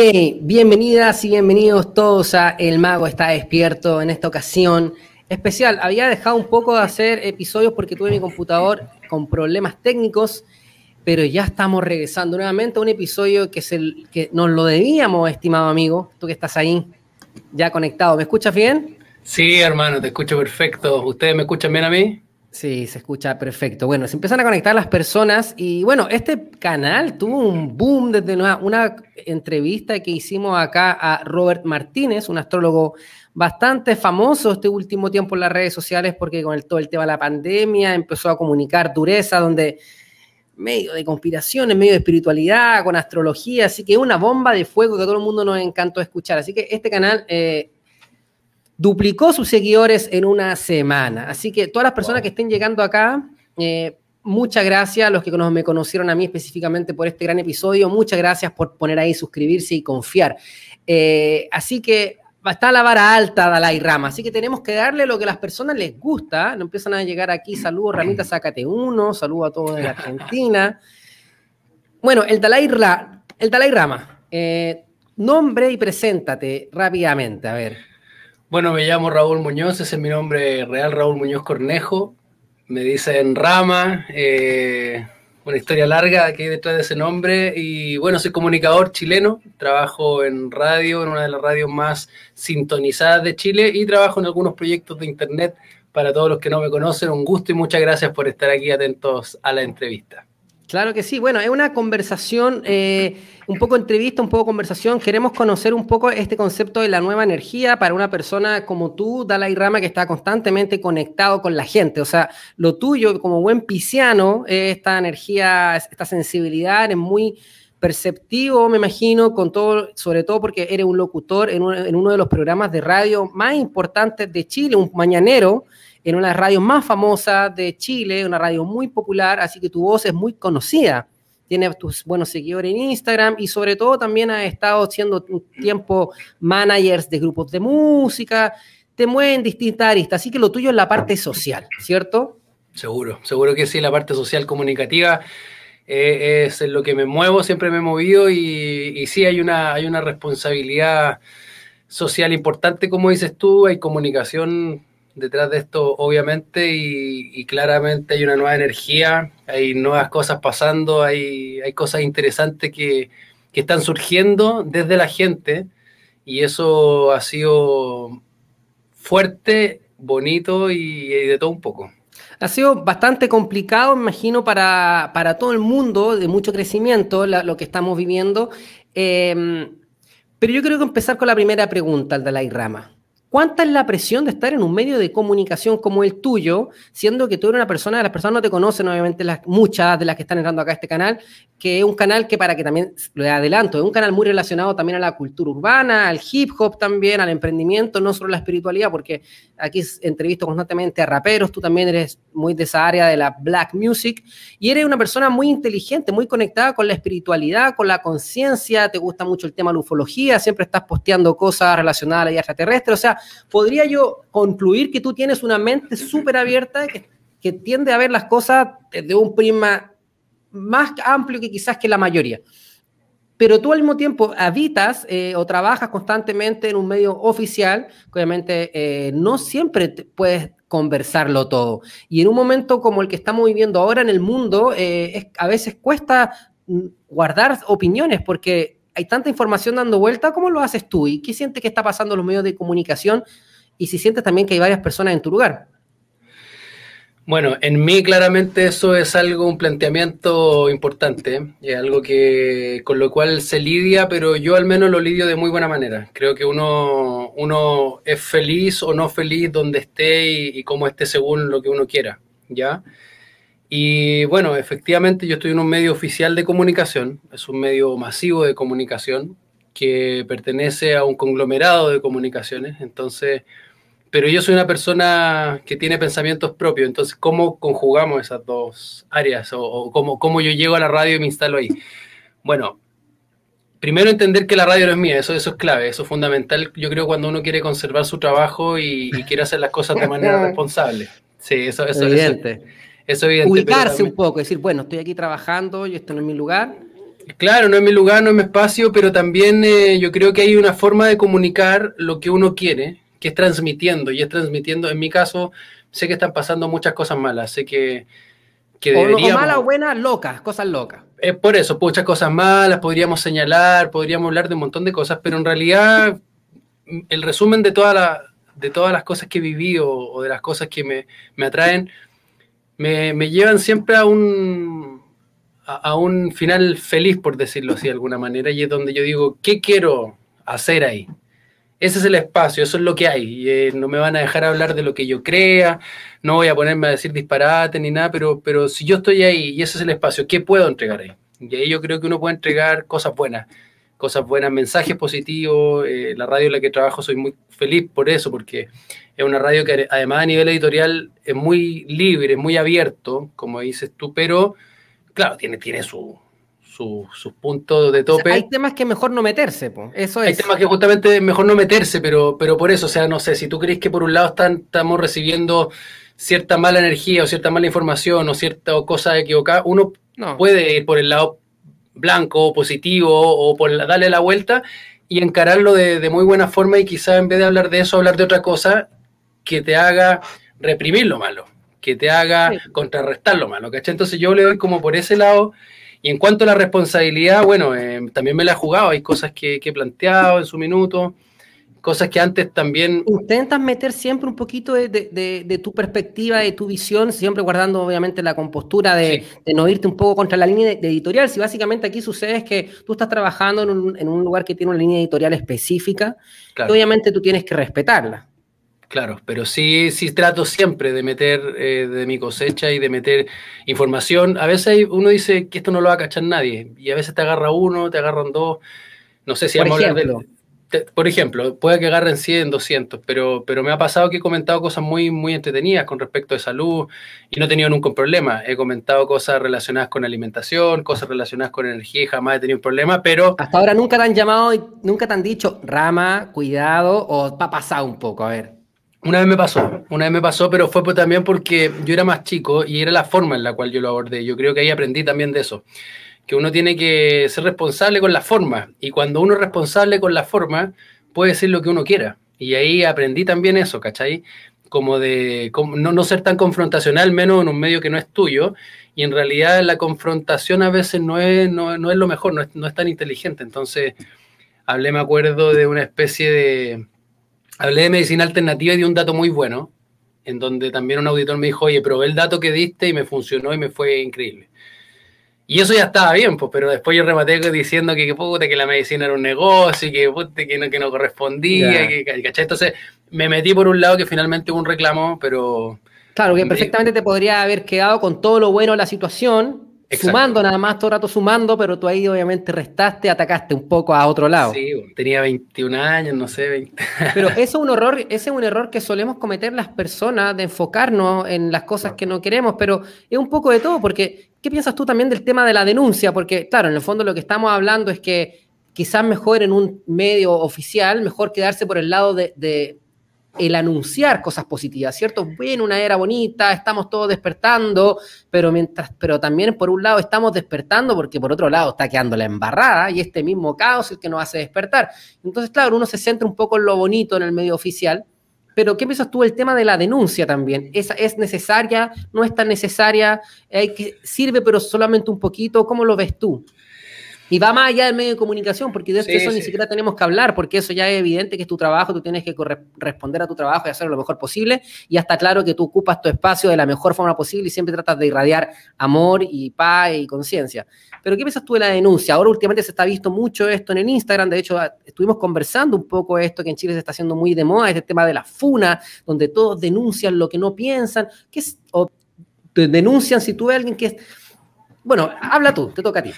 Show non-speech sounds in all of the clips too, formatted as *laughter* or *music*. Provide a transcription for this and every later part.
Bienvenidas y bienvenidos todos a El Mago está despierto en esta ocasión especial. Había dejado un poco de hacer episodios porque tuve mi computador con problemas técnicos, pero ya estamos regresando nuevamente a un episodio que, es el, que nos lo debíamos, estimado amigo, tú que estás ahí ya conectado. ¿Me escuchas bien? Sí, hermano, te escucho perfecto. ¿Ustedes me escuchan bien a mí? Sí, se escucha perfecto. Bueno, se empiezan a conectar las personas y bueno, este canal tuvo un boom desde una, entrevista que hicimos acá a Robert Martínez, un astrólogo bastante famoso este último tiempo en las redes sociales porque con el, todo el tema de la pandemia empezó a comunicar dureza donde medio de conspiraciones, medio de espiritualidad, con astrología, así que una bomba de fuego que a todo el mundo nos encantó escuchar. Así que este canal eh, duplicó sus seguidores en una semana. Así que todas las personas que estén llegando acá, eh, muchas gracias a los que me conocieron a mí específicamente por este gran episodio. Muchas gracias por poner ahí suscribirse y confiar. Eh, así que está la vara alta Dalai Rama, así que tenemos que darle lo que a las personas les gusta. No empiezan a llegar aquí, saludos Ramita, sácate uno, saludos a todos de la Argentina. Bueno, el Dalai, el Dalai Rama, eh, nombre y preséntate rápidamente, a ver. Bueno, me llamo Raúl Muñoz, ese es mi nombre real, Raúl Muñoz Cornejo. Me dicen Rama, eh, una historia larga que hay detrás de ese nombre. Y bueno, soy comunicador chileno, trabajo en radio, en una de las radios más sintonizadas de Chile y trabajo en algunos proyectos de internet. Para todos los que no me conocen, un gusto y muchas gracias por estar aquí atentos a la entrevista. Claro que sí. Bueno, es una conversación, eh, un poco entrevista, un poco conversación. Queremos conocer un poco este concepto de la nueva energía para una persona como tú, Dalai Rama, que está constantemente conectado con la gente. O sea, lo tuyo como buen pisciano, esta energía, esta sensibilidad, es muy perceptivo, me imagino, con todo, sobre todo porque eres un locutor en uno de los programas de radio más importantes de Chile, un mañanero en una radio más famosa de Chile, una radio muy popular, así que tu voz es muy conocida. Tienes tus buenos seguidores en Instagram y sobre todo también has estado siendo un tiempo managers de grupos de música, te mueven distintas aristas, así que lo tuyo es la parte social, ¿cierto? Seguro, seguro que sí, la parte social comunicativa eh, es lo que me muevo, siempre me he movido y, y sí hay una, hay una responsabilidad social importante, como dices tú, hay comunicación detrás de esto, obviamente, y, claramente hay una nueva energía, hay nuevas cosas pasando, hay, cosas interesantes que, están surgiendo desde la gente, y eso ha sido fuerte, bonito y, de todo un poco. Ha sido bastante complicado, imagino, para, todo el mundo, de mucho crecimiento, lo que estamos viviendo. Em, pero yo creo que empezar con la primera pregunta, Dalai Rama. ¿Cuánta es la presión de estar en un medio de comunicación como el tuyo, siendo que tú eres una persona, las personas no te conocen, obviamente las, muchas de las que están entrando acá a este canal, que es un canal que para que también lo adelanto, es un canal muy relacionado también a la cultura urbana, al hip hop también, al emprendimiento, no solo a la espiritualidad, porque aquí entrevisto constantemente a raperos, tú también eres muy de esa área de la black music, y eres una persona muy inteligente, muy conectada con la espiritualidad, con la conciencia, te gusta mucho el tema de la ufología, siempre estás posteando cosas relacionadas a la vida extraterrestre, o sea, podría yo concluir que tú tienes una mente súper abierta que, tiende a ver las cosas desde un prisma más amplio que quizás que la mayoría. Pero tú al mismo tiempo habitas eh, o trabajas constantemente en un medio oficial, obviamente eh, no siempre puedes conversarlo todo. Y en un momento como el que estamos viviendo ahora en el mundo, eh, a veces cuesta mm, guardar opiniones porque hay tanta información dando vuelta, ¿cómo lo haces tú? ¿Y qué sientes que está pasando en los medios de comunicación? Y si sientes también que hay varias personas en tu lugar. Bueno, en mí claramente eso es algo, un planteamiento importante, es algo que con lo cual se lidia, pero yo al menos lo lidio de muy buena manera. Creo que uno, uno es feliz o no feliz donde esté y, y como esté según lo que uno quiera, ¿ya? Y bueno, efectivamente yo estoy en un medio oficial de comunicación, es un medio masivo de comunicación que pertenece a un conglomerado de comunicaciones, entonces, pero yo soy una persona que tiene pensamientos propios, entonces, ¿cómo conjugamos esas dos áreas o, cómo, cómo, yo llego a la radio y me instalo ahí? Bueno, primero entender que la radio no es mía, eso, eso es clave, eso es fundamental, yo creo, cuando uno quiere conservar su trabajo y, quiere hacer las cosas de manera *laughs* responsable. Sí, eso, eso, Evidente. Eso Ubicarse un poco, decir, bueno, estoy aquí trabajando, yo estoy en mi lugar. Claro, no es mi lugar, no es mi espacio, pero también eh, yo creo que hay una forma de comunicar lo que uno quiere, que es transmitiendo, y es transmitiendo, en mi caso, sé que están pasando muchas cosas malas, sé que, que deberíamos... O, malas o buenas, locas, cosas locas. Es por eso, muchas cosas malas, podríamos señalar, podríamos hablar de un montón de cosas, pero en realidad el resumen de, toda la, de todas las cosas que he vivido o de las cosas que me, me atraen, me, me, llevan siempre a un, a, un final feliz, por decirlo así de alguna manera, y es donde yo digo, ¿qué quiero hacer ahí? Ese es el espacio, eso es lo que hay. Eh, no me van a dejar hablar de lo que yo crea, no voy a ponerme a decir disparate ni nada, pero, pero si yo estoy ahí y ese es el espacio, ¿qué puedo entregar ahí? Y ahí yo creo que uno puede entregar cosas buenas, cosas buenas, mensajes positivos. Eh, la radio en la que trabajo soy muy feliz por eso, porque es una radio que además a nivel editorial es muy libre, muy abierto, como dices tú, pero claro, tiene, tiene su, sus puntos de tope. hay temas que mejor no meterse, eso es. Hay temas que justamente mejor no meterse, pero, pero por eso, o sea, no sé, si tú crees que por un lado están, estamos recibiendo cierta mala energía o cierta mala información o cierta cosa equivocada, uno puede ir por el lado blanco, positivo o por darle la vuelta y encararlo de, muy buena forma y quizá en vez de hablar de eso, hablar de otra cosa que te haga reprimir lo malo, que te haga contrarrestar lo malo, ¿cachai? Entonces yo le doy como por ese lado y en cuanto a la responsabilidad, bueno, eh, también me la he jugado, hay cosas que, he planteado en su minuto, cosas que antes también... Intentas meter siempre un poquito de, tu perspectiva, de tu visión, siempre guardando obviamente la compostura de, no irte un poco contra la línea editorial. Si básicamente aquí sucede es que tú estás trabajando en un, lugar que tiene una línea editorial específica, y obviamente tú tienes que respetarla. Claro, pero sí, sí trato siempre de meter eh, de mi cosecha y de meter información. A veces uno dice que esto no lo va a cachar nadie y a veces te agarra uno, te agarran dos. No sé si vamos a hablar de... por ejemplo, puede que agarren 100, 200, pero, pero me ha pasado que he comentado cosas muy, muy entretenidas con respecto de salud y no he tenido nunca un problema. He comentado cosas relacionadas con alimentación, cosas relacionadas con energía y jamás he tenido un problema, pero... Hasta ahora nunca te han llamado y nunca te han dicho, Rama, cuidado, o va a pasar un poco, a ver. Una vez me pasó, una vez me pasó, pero fue también porque yo era más chico y era la forma en la cual yo lo abordé. Yo creo que ahí aprendí también de eso, que uno tiene que ser responsable con la forma y cuando uno es responsable con la forma puede decir lo que uno quiera. Y ahí aprendí también eso, ¿cachai? Como de no, ser tan confrontacional, menos en un medio que no es tuyo. Y en realidad la confrontación a veces no es, no, es lo mejor, no es, no es tan inteligente. Entonces, hablé, me acuerdo, de una especie de hablé de medicina alternativa y di un dato muy bueno, en donde también un auditor me dijo, oye, probé el dato que diste y me funcionó y me fue increíble. Y eso ya estaba bien, pues, pero después yo rematé diciendo que, que, que la medicina era un negocio y que, que, no, que no correspondía, que, Entonces me metí por un lado que finalmente hubo un reclamo, pero... Claro, que perfectamente te podría haber quedado con todo lo bueno de la situación, Sumando nada más, todo el rato sumando, pero tú ahí obviamente restaste, atacaste un poco a otro lado. Sí, tenía 21 años, no sé, 20. *laughs* Pero eso es un error, ese es un error que solemos cometer las personas de enfocarnos en las cosas que no queremos, pero es un poco de todo, porque ¿qué piensas tú también del tema de la denuncia? Porque, claro, en el fondo lo que estamos hablando es que quizás mejor en un medio oficial, mejor quedarse por el lado de el anunciar cosas positivas, ¿cierto? Bueno, una era bonita, estamos todos despertando, pero mientras, pero también por un lado estamos despertando porque por otro lado está quedando la embarrada y este mismo caos es el que nos hace despertar. Entonces, claro, uno se centra un poco en lo bonito en el medio oficial, pero ¿qué piensas tú del tema de la denuncia también? ¿Es, es necesaria? ¿No es tan necesaria? ¿Sirve pero solamente un poquito? ¿Cómo lo ves tú? Y va más allá del medio de comunicación, porque de eso ni siquiera tenemos que hablar, porque eso ya es evidente que es tu trabajo, tú tienes que responder a tu trabajo y hacerlo lo mejor posible. Y hasta claro que tú ocupas tu espacio de la mejor forma posible y siempre tratas de irradiar amor y paz y conciencia. Pero ¿qué piensas tú de la denuncia? Ahora últimamente se está visto mucho esto en el Instagram, de hecho estuvimos conversando un poco esto que en Chile se está haciendo muy de moda, este tema de la funa, donde todos denuncian lo que no piensan, que es, o denuncian si tú ves a alguien que es... Bueno, habla tú, te toca a ti.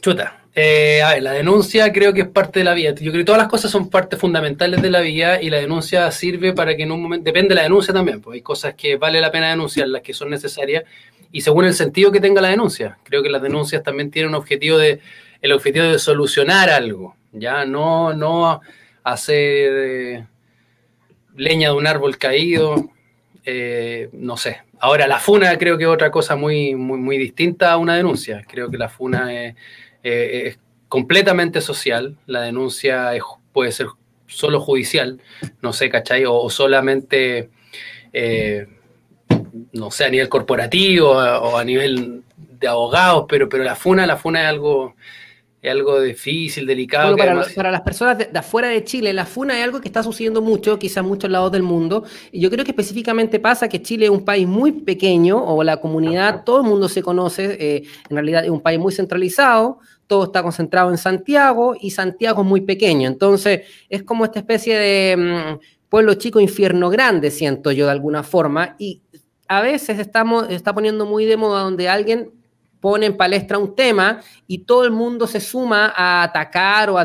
Chuta. Eh, a ver, la denuncia creo que es parte de la vida. Yo creo que todas las cosas son partes fundamentales de la vida y la denuncia sirve para que en un momento, depende de la denuncia también, pues hay cosas que vale la pena denunciar, las que son necesarias y según el sentido que tenga la denuncia. Creo que las denuncias también tienen un objetivo de, el objetivo de solucionar algo, ya no, no hacer eh, leña de un árbol caído, eh, no sé. Ahora, la funa creo que es otra cosa muy, muy, muy distinta a una denuncia. Creo que la funa es es completamente social, la denuncia puede ser solo judicial, no sé, ¿cachai? O, solamente, eh, no sé, a nivel corporativo o a nivel de abogados, pero, pero la FUNA, la FUNA es algo es algo difícil, delicado. para, las personas de, afuera de Chile, la FUNA es algo que está sucediendo mucho, quizás en muchos lados del mundo. Y yo creo que específicamente pasa que Chile es un país muy pequeño, o la comunidad, todo el mundo se conoce, eh, en realidad es un país muy centralizado, todo está concentrado en Santiago y Santiago es muy pequeño. Entonces, es como esta especie de mm, pueblo chico, infierno grande, siento yo de alguna forma. Y a veces estamos, está poniendo muy de moda donde alguien pone en palestra un tema y todo el mundo se suma a atacar o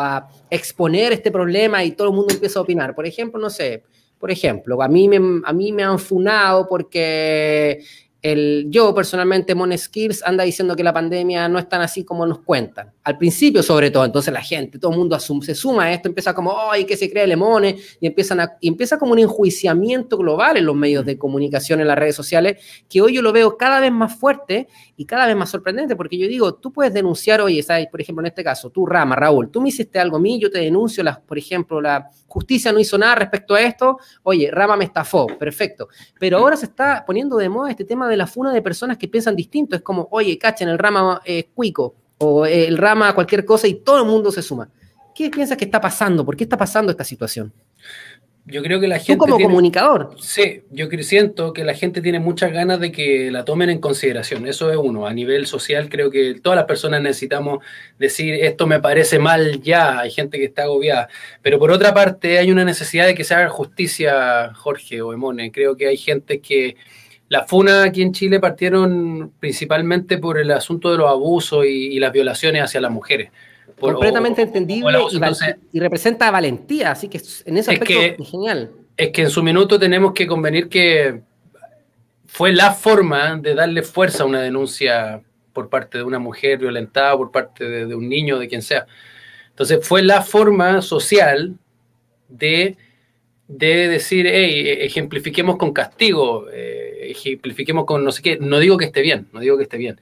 a, exponer este problema y todo el mundo empieza a opinar. Por ejemplo, no sé, por ejemplo, a mí me, a mí me han funado porque el, yo personalmente, Mon Skills, anda diciendo que la pandemia no es tan así como nos cuentan. Al principio, sobre todo, entonces la gente, todo el mundo se suma a esto, empieza como, ¡ay, que se cree Lemone! Y, empiezan a, y empieza como un enjuiciamiento global en los medios de comunicación, en las redes sociales, que hoy yo lo veo cada vez más fuerte y cada vez más sorprendente, porque yo digo, tú puedes denunciar, oye, ¿sabes? por ejemplo, en este caso, tú, Rama, Raúl, tú me hiciste algo a mí, yo te denuncio, las, por ejemplo, la justicia no hizo nada respecto a esto, oye, Rama me estafó, perfecto. Pero ahora se está poniendo de moda este tema de la funa de personas que piensan distinto. Es como, oye, cachen, el rama es cuico o el rama cualquier cosa y todo el mundo se suma. ¿Qué piensas que está pasando? ¿Por qué está pasando esta situación? Yo creo que la gente. Tú como comunicador. Sí, yo siento que la gente tiene muchas ganas de que la tomen en consideración. Eso es uno. A nivel social, creo que todas las personas necesitamos decir esto me parece mal ya. Hay gente que está agobiada. Pero por otra parte, hay una necesidad de que se haga justicia, Jorge o Emone. Creo que hay gente que. La FUNA aquí en Chile partieron principalmente por el asunto de los abusos y las violaciones hacia las mujeres completamente entendible y, representa valentía, así que en ese aspecto es, genial. Es que en su minuto tenemos que convenir que fue la forma de darle fuerza a una denuncia por parte de una mujer violentada, por parte de, un niño, de quien sea. Entonces fue la forma social de, de decir, hey, ejemplifiquemos con castigo, eh, ejemplifiquemos con no sé qué. No digo que esté bien, no digo que esté bien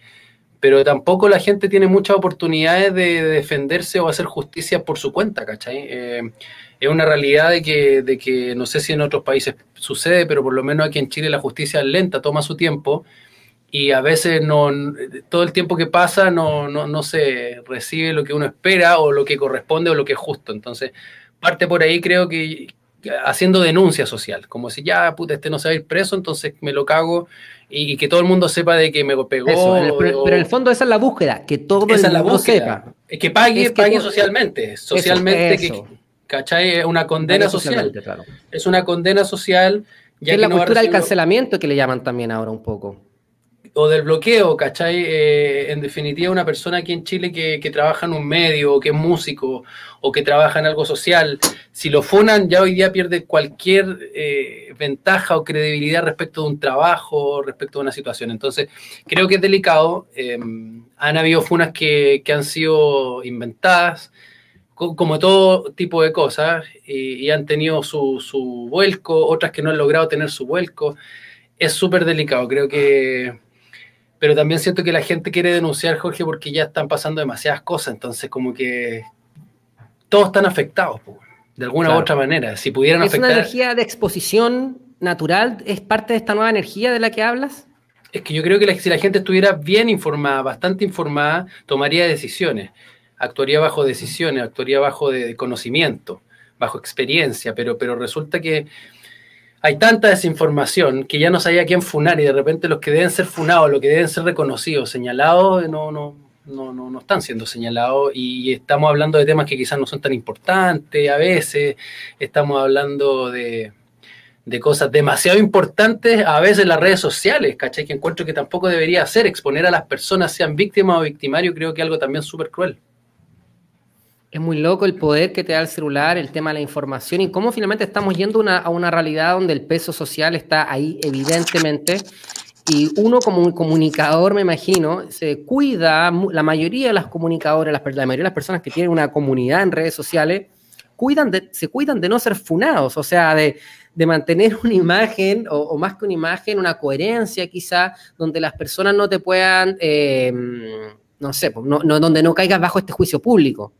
pero tampoco la gente tiene muchas oportunidades de, defenderse o hacer justicia por su cuenta, ¿cachai? Eh, es una realidad de que, de que no sé si en otros países sucede, pero por lo menos aquí en Chile la justicia es lenta, toma su tiempo y a veces no todo el tiempo que pasa no, no, no se recibe lo que uno espera o lo que corresponde o lo que es justo. Entonces, parte por ahí creo que, haciendo denuncia social, como si ya, puta, este no se va a ir preso, entonces me lo cago y, que todo el mundo sepa de que me pegó. pero, en el fondo esa es la búsqueda, que todo el mundo sepa. Que pague, pague socialmente, socialmente, Que, ¿cachai? Es una condena social. Es una condena social. Ya es la cultura del cancelamiento que le llaman también ahora un poco o del bloqueo, ¿cachai? Eh, en definitiva, una persona aquí en Chile que, trabaja en un medio, o que es músico, o que trabaja en algo social, si lo funan, ya hoy día pierde cualquier eh, ventaja o credibilidad respecto de un trabajo, respecto de una situación. Entonces, creo que es delicado. Em, han habido funas que, que han sido inventadas, como todo tipo de cosas, y, y han tenido su, su vuelco, otras que no han logrado tener su vuelco. Es súper delicado, creo que pero también siento que la gente quiere denunciar, Jorge, porque ya están pasando demasiadas cosas, entonces como que todos están afectados, de alguna u otra manera. Si pudieran ¿Es una energía de exposición natural? ¿Es parte de esta nueva energía de la que hablas? Es que yo creo que si la gente estuviera bien informada, bastante informada, tomaría decisiones, actuaría bajo decisiones, actuaría bajo de conocimiento, bajo experiencia, pero, pero resulta que hay tanta desinformación que ya no sabía quién funar y de repente los que deben ser funados, los que deben ser reconocidos, señalados, no, no, no, no, están siendo señalados y estamos hablando de temas que quizás no son tan importantes a veces, estamos hablando de, de cosas demasiado importantes a veces las redes sociales, ¿cachai? Que encuentro que tampoco debería ser exponer a las personas, sean víctimas o victimarios, creo que algo también súper cruel. Es muy loco el poder que te da el celular, el tema de la información y cómo finalmente estamos yendo a una realidad donde el peso social está ahí evidentemente y uno como un comunicador, me imagino, se cuida, la mayoría de las comunicadoras, la, mayoría de las personas que tienen una comunidad en redes sociales, cuidan de, se cuidan de no ser funados, o sea, de, mantener una imagen, o, más que una imagen, una coherencia quizá, donde las personas no te puedan... Eh, no sé, pues, no, donde no caigas bajo este juicio público.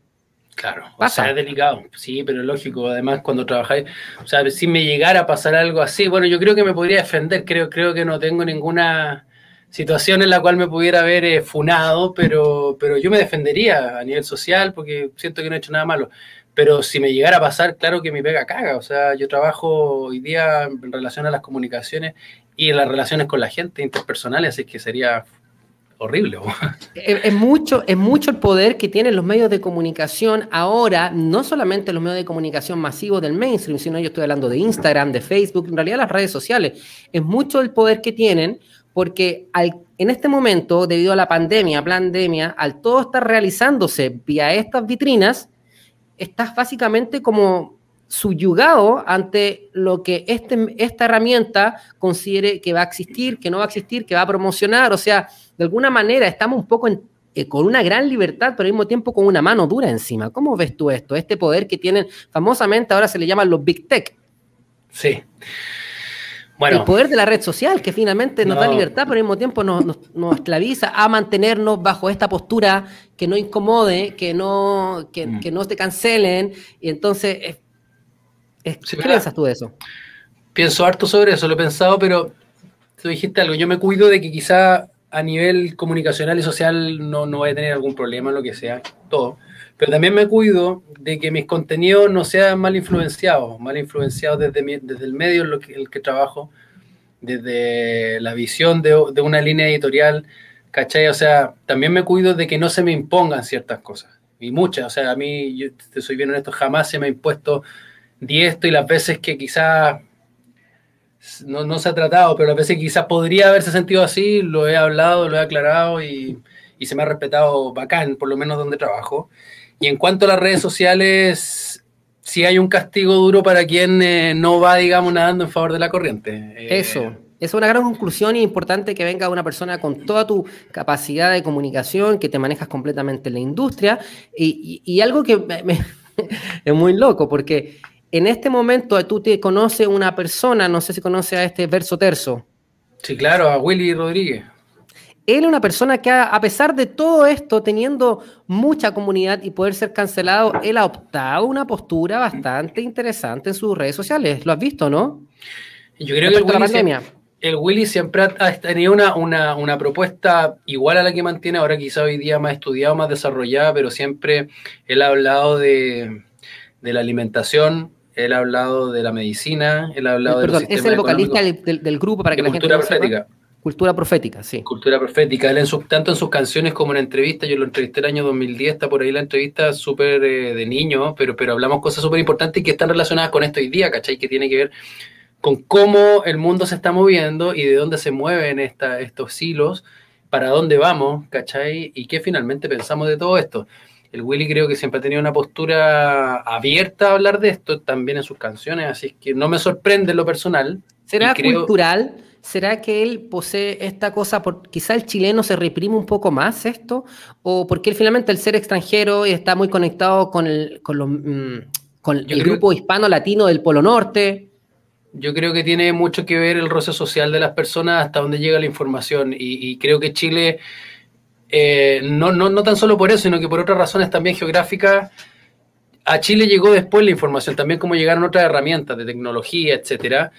Claro, o sea, es delicado, sí, pero lógico, además cuando trabajáis, o sea, si me llegara a pasar algo así, bueno, yo creo que me podría defender, creo, creo que no tengo ninguna situación en la cual me pudiera haber eh, funado, pero, pero yo me defendería a nivel social porque siento que no he hecho nada malo. Pero si me llegara a pasar, claro que mi pega caga. O sea, yo trabajo hoy día en relación a las comunicaciones y en las relaciones con la gente interpersonales, así que sería horrible. Es, mucho, es mucho el poder que tienen los medios de comunicación ahora, no solamente los medios de comunicación masivos del mainstream, sino yo estoy hablando de Instagram, de Facebook, en realidad las redes sociales. Es mucho el poder que tienen porque en este momento, debido a la pandemia, pandemia, al todo estar realizándose vía estas vitrinas, estás básicamente como subyugado ante lo que este, esta herramienta considere que va a existir, que no va a existir, que va a promocionar. O sea, de alguna manera estamos un poco eh, con una gran libertad, pero al mismo tiempo con una mano dura encima. ¿Cómo ves tú esto? Este poder que tienen, famosamente ahora se le llaman los Big Tech. Sí. Bueno, el poder de la red social, que finalmente nos da libertad, pero al mismo tiempo nos, esclaviza a mantenernos bajo esta postura que no incomode, que no, que, mm. no te cancelen. Y entonces, ¿qué piensas tú de eso? Pienso harto sobre eso, lo he pensado, pero tú dijiste algo. Yo me cuido de que quizá a nivel comunicacional y social no, no vaya a tener algún problema, lo que sea, todo. Pero también me cuido de que mis contenidos no sean mal influenciados, mal influenciados desde, desde el medio en lo que, el que trabajo, desde la visión de, de, una línea editorial, ¿cachai? O sea, también me cuido de que no se me impongan ciertas cosas, y muchas, o sea, a mí, yo te soy bien honesto, jamás se me ha impuesto di esto y las veces que quizás no, no, se ha tratado, pero las veces que quizás podría haberse sentido así, lo he hablado, lo he aclarado y, y se me ha respetado bacán, por lo menos donde trabajo. Y en cuanto a las redes sociales, sí hay un castigo duro para quien eh, no va, digamos, nadando en favor de la corriente. Eh, Eso. Es una gran conclusión y importante que venga una persona con toda tu capacidad de comunicación, que te manejas completamente en la industria. Y, algo que *laughs* es muy loco, porque en este momento tú te conoces una persona, no sé si conoce a este verso terzo. Sí, claro, a Willy Rodríguez él es una persona que, a pesar de todo esto, teniendo mucha comunidad y poder ser cancelado, él ha optado una postura bastante interesante en sus redes sociales. ¿Lo has visto, no? Yo creo que el Willy, siempre, el Willy, siempre, ha tenido una, propuesta igual a la que mantiene ahora, quizá hoy día más estudiada, más desarrollada, pero siempre él ha hablado de, la alimentación, él ha hablado de la medicina, él ha hablado Perdón, es el vocalista del, grupo para que la gente profética. Cultura profética, sí. Cultura profética. Él en tanto en sus canciones como en entrevistas, yo lo entrevisté el año 2010, está por ahí la entrevista súper eh, de niño, pero, pero hablamos cosas súper importantes que están relacionadas con esto hoy día, ¿cachai? Que tiene que ver con cómo el mundo se está moviendo y de dónde se mueven esta, estos hilos, para dónde vamos, ¿cachai? Y qué finalmente pensamos de todo esto. El Willy creo que siempre ha tenido una postura abierta a hablar de esto, también en sus canciones, así es que no me sorprende lo personal. ¿Será cultural? ¿Será que él posee esta cosa? Por, quizá el chileno se reprime un poco más esto, o porque él finalmente el ser extranjero y está muy conectado con el, con mm, el grupo hispano-latino del Polo Norte. Yo creo que tiene mucho que ver el roce social de las personas hasta donde llega la información y, creo que Chile, eh, no, no, no tan solo por eso, sino que por otras razones también geográficas, a Chile llegó después la información, también como llegaron otras herramientas de tecnología, etcétera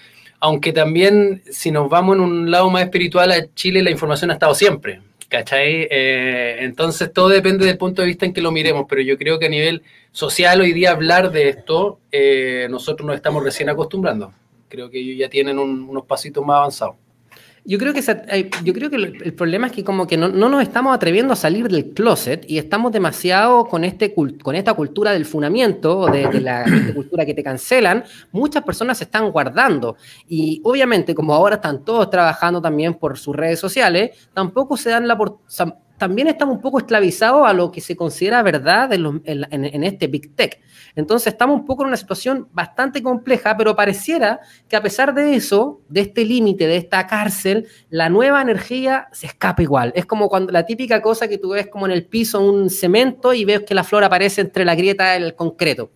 aunque también si nos vamos en un lado más espiritual, a Chile la información ha estado siempre, ¿cachai? Eh, entonces todo depende del punto de vista en que lo miremos, pero yo creo que a nivel social hoy día hablar de esto, eh, nosotros nos estamos recién acostumbrando. Creo que ellos ya tienen unos pasitos más avanzados. Yo creo que, yo creo que el, problema es que como que no, nos estamos atreviendo a salir del closet y estamos demasiado con, este, con esta cultura del funamiento o de, la cultura que te cancelan. Muchas personas se están guardando y obviamente como ahora están todos trabajando también por sus redes sociales, tampoco se dan la también estamos un poco esclavizados a lo que se considera verdad en, este Big Tech. Entonces estamos un poco en una situación bastante compleja, pero pareciera que a pesar de eso, de este límite, de esta cárcel, la nueva energía se escapa igual. Es como cuando la típica cosa que tú ves como en el piso un cemento y ves que la flor aparece entre la grieta del concreto.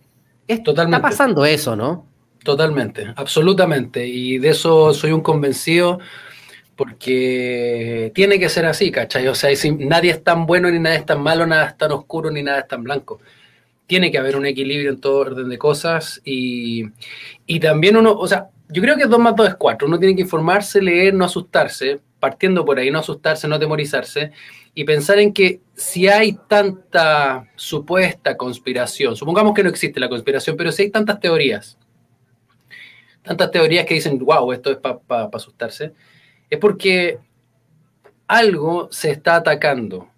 Totalmente. Está pasando eso, ¿no? Totalmente, absolutamente. Y de eso soy un convencido porque tiene que ser así, ¿cachai? O sea, nadie es tan bueno, ni nadie es tan malo, nada es tan oscuro, ni nada es tan blanco. Tiene que haber un equilibrio en todo orden de cosas y, y también uno, o sea, yo creo que 2 más 2 es 4. Uno tiene que informarse, leer, no asustarse, partiendo por ahí, no asustarse, no atemorizarse y pensar en que si hay tanta supuesta conspiración, supongamos que no existe la conspiración, pero si hay tantas teorías, tantas teorías que dicen, wow, esto es para asustarse, es porque algo se está atacando,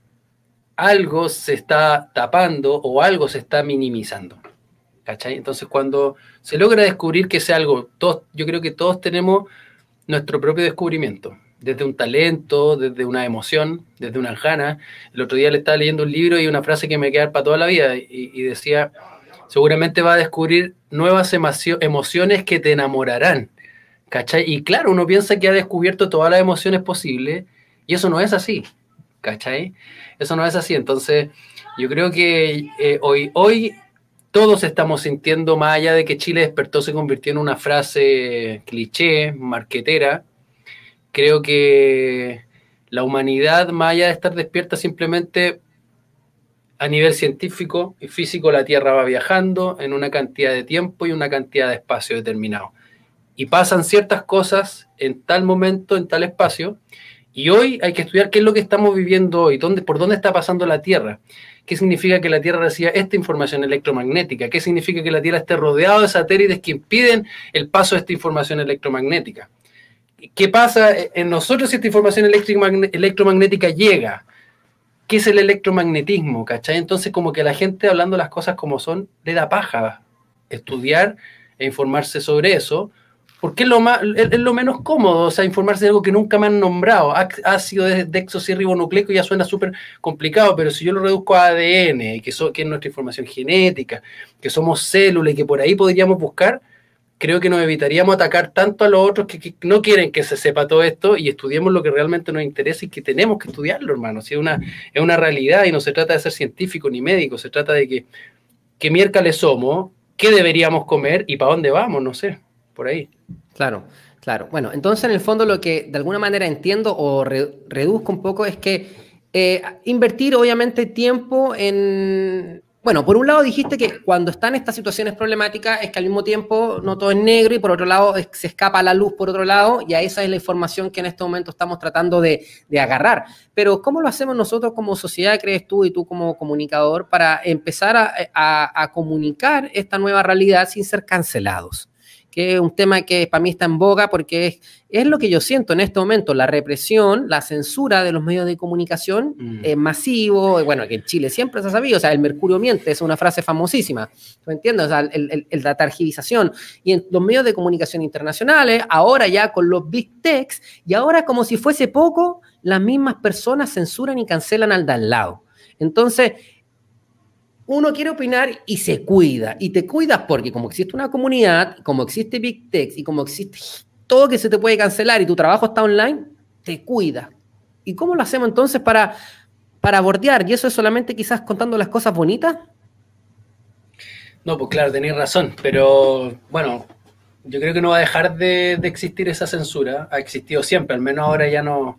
algo se está tapando o algo se está minimizando. ¿Cachai? Entonces, cuando se logra descubrir que sea algo, yo creo que todos tenemos nuestro propio descubrimiento, desde un talento, desde una emoción, desde una gana. El otro día le estaba leyendo un libro y una frase que me queda para toda la vida y, y decía, seguramente va a descubrir nuevas emociones que te enamorarán. ¿Cachai? Y claro, uno piensa que ha descubierto todas las emociones posibles y eso no es así. ¿Cachai? Eso no es así. Entonces, yo creo que eh, hoy, hoy todos estamos sintiendo, más allá de que Chile despertó, se convirtió en una frase cliché, marquetera. Creo que la humanidad, más allá de estar despierta, simplemente a nivel científico y físico, la Tierra va viajando en una cantidad de tiempo y una cantidad de espacio determinado y pasan ciertas cosas en tal momento, en tal espacio, y hoy hay que estudiar qué es lo que estamos viviendo hoy, dónde, por dónde está pasando la Tierra, qué significa que la Tierra reciba esta información electromagnética, qué significa que la Tierra esté rodeada de satélites que impiden el paso de esta información electromagnética. ¿Qué pasa en nosotros si esta información electromagnética llega? ¿Qué es el electromagnetismo? ¿Cachai? Entonces como que la gente hablando las cosas como son le da paja estudiar e informarse sobre eso, porque es lo, más, es, lo menos cómodo, o sea, informarse de algo que nunca me han nombrado. Ácido desoxirribonucleico ya suena súper complicado, pero si yo lo reduzco a ADN, que, que es nuestra información genética, que somos células y que por ahí podríamos buscar, creo que nos evitaríamos atacar tanto a los otros que, no quieren que se sepa todo esto y estudiemos lo que realmente nos interesa y que tenemos que estudiarlo, hermano. Si es, una, es una realidad y no se trata de ser científico ni médico, se trata de que, qué miércoles somos, qué deberíamos comer y para dónde vamos, no sé, por ahí. Claro, claro. Bueno, entonces en el fondo lo que de alguna manera entiendo o reduzco un poco es que eh, invertir obviamente tiempo en... Bueno, por un lado dijiste que cuando están estas situaciones problemáticas es que al mismo tiempo no todo es negro y por otro lado se escapa la luz por otro lado y a esa es la información que en este momento estamos tratando de, agarrar. Pero ¿cómo lo hacemos nosotros como sociedad, crees tú y tú como comunicador, para empezar a comunicar esta nueva realidad sin ser cancelados? Que es un tema que para mí está en boga porque es, es lo que yo siento en este momento, la represión, la censura de los medios de comunicación mm. es masivo, bueno, que en Chile siempre se ha sabido, o sea, el mercurio miente, es una frase famosísima, ¿tú entiendes? O sea, el, el, la targivización. Y en los medios de comunicación internacionales, ahora ya con los big techs, y ahora como si fuese poco, las mismas personas censuran y cancelan al de al lado. Entonces, uno quiere opinar y se cuida. Y te cuidas porque como existe una comunidad, como existe Big Tech y como existe todo que se te puede cancelar y tu trabajo está online, te cuida. ¿Y cómo lo hacemos entonces para, para bordear? ¿Y eso es solamente quizás contando las cosas bonitas? No, pues claro, tenéis razón, pero bueno, yo creo que no va a dejar de, existir esa censura. Ha existido siempre, al menos ahora ya no,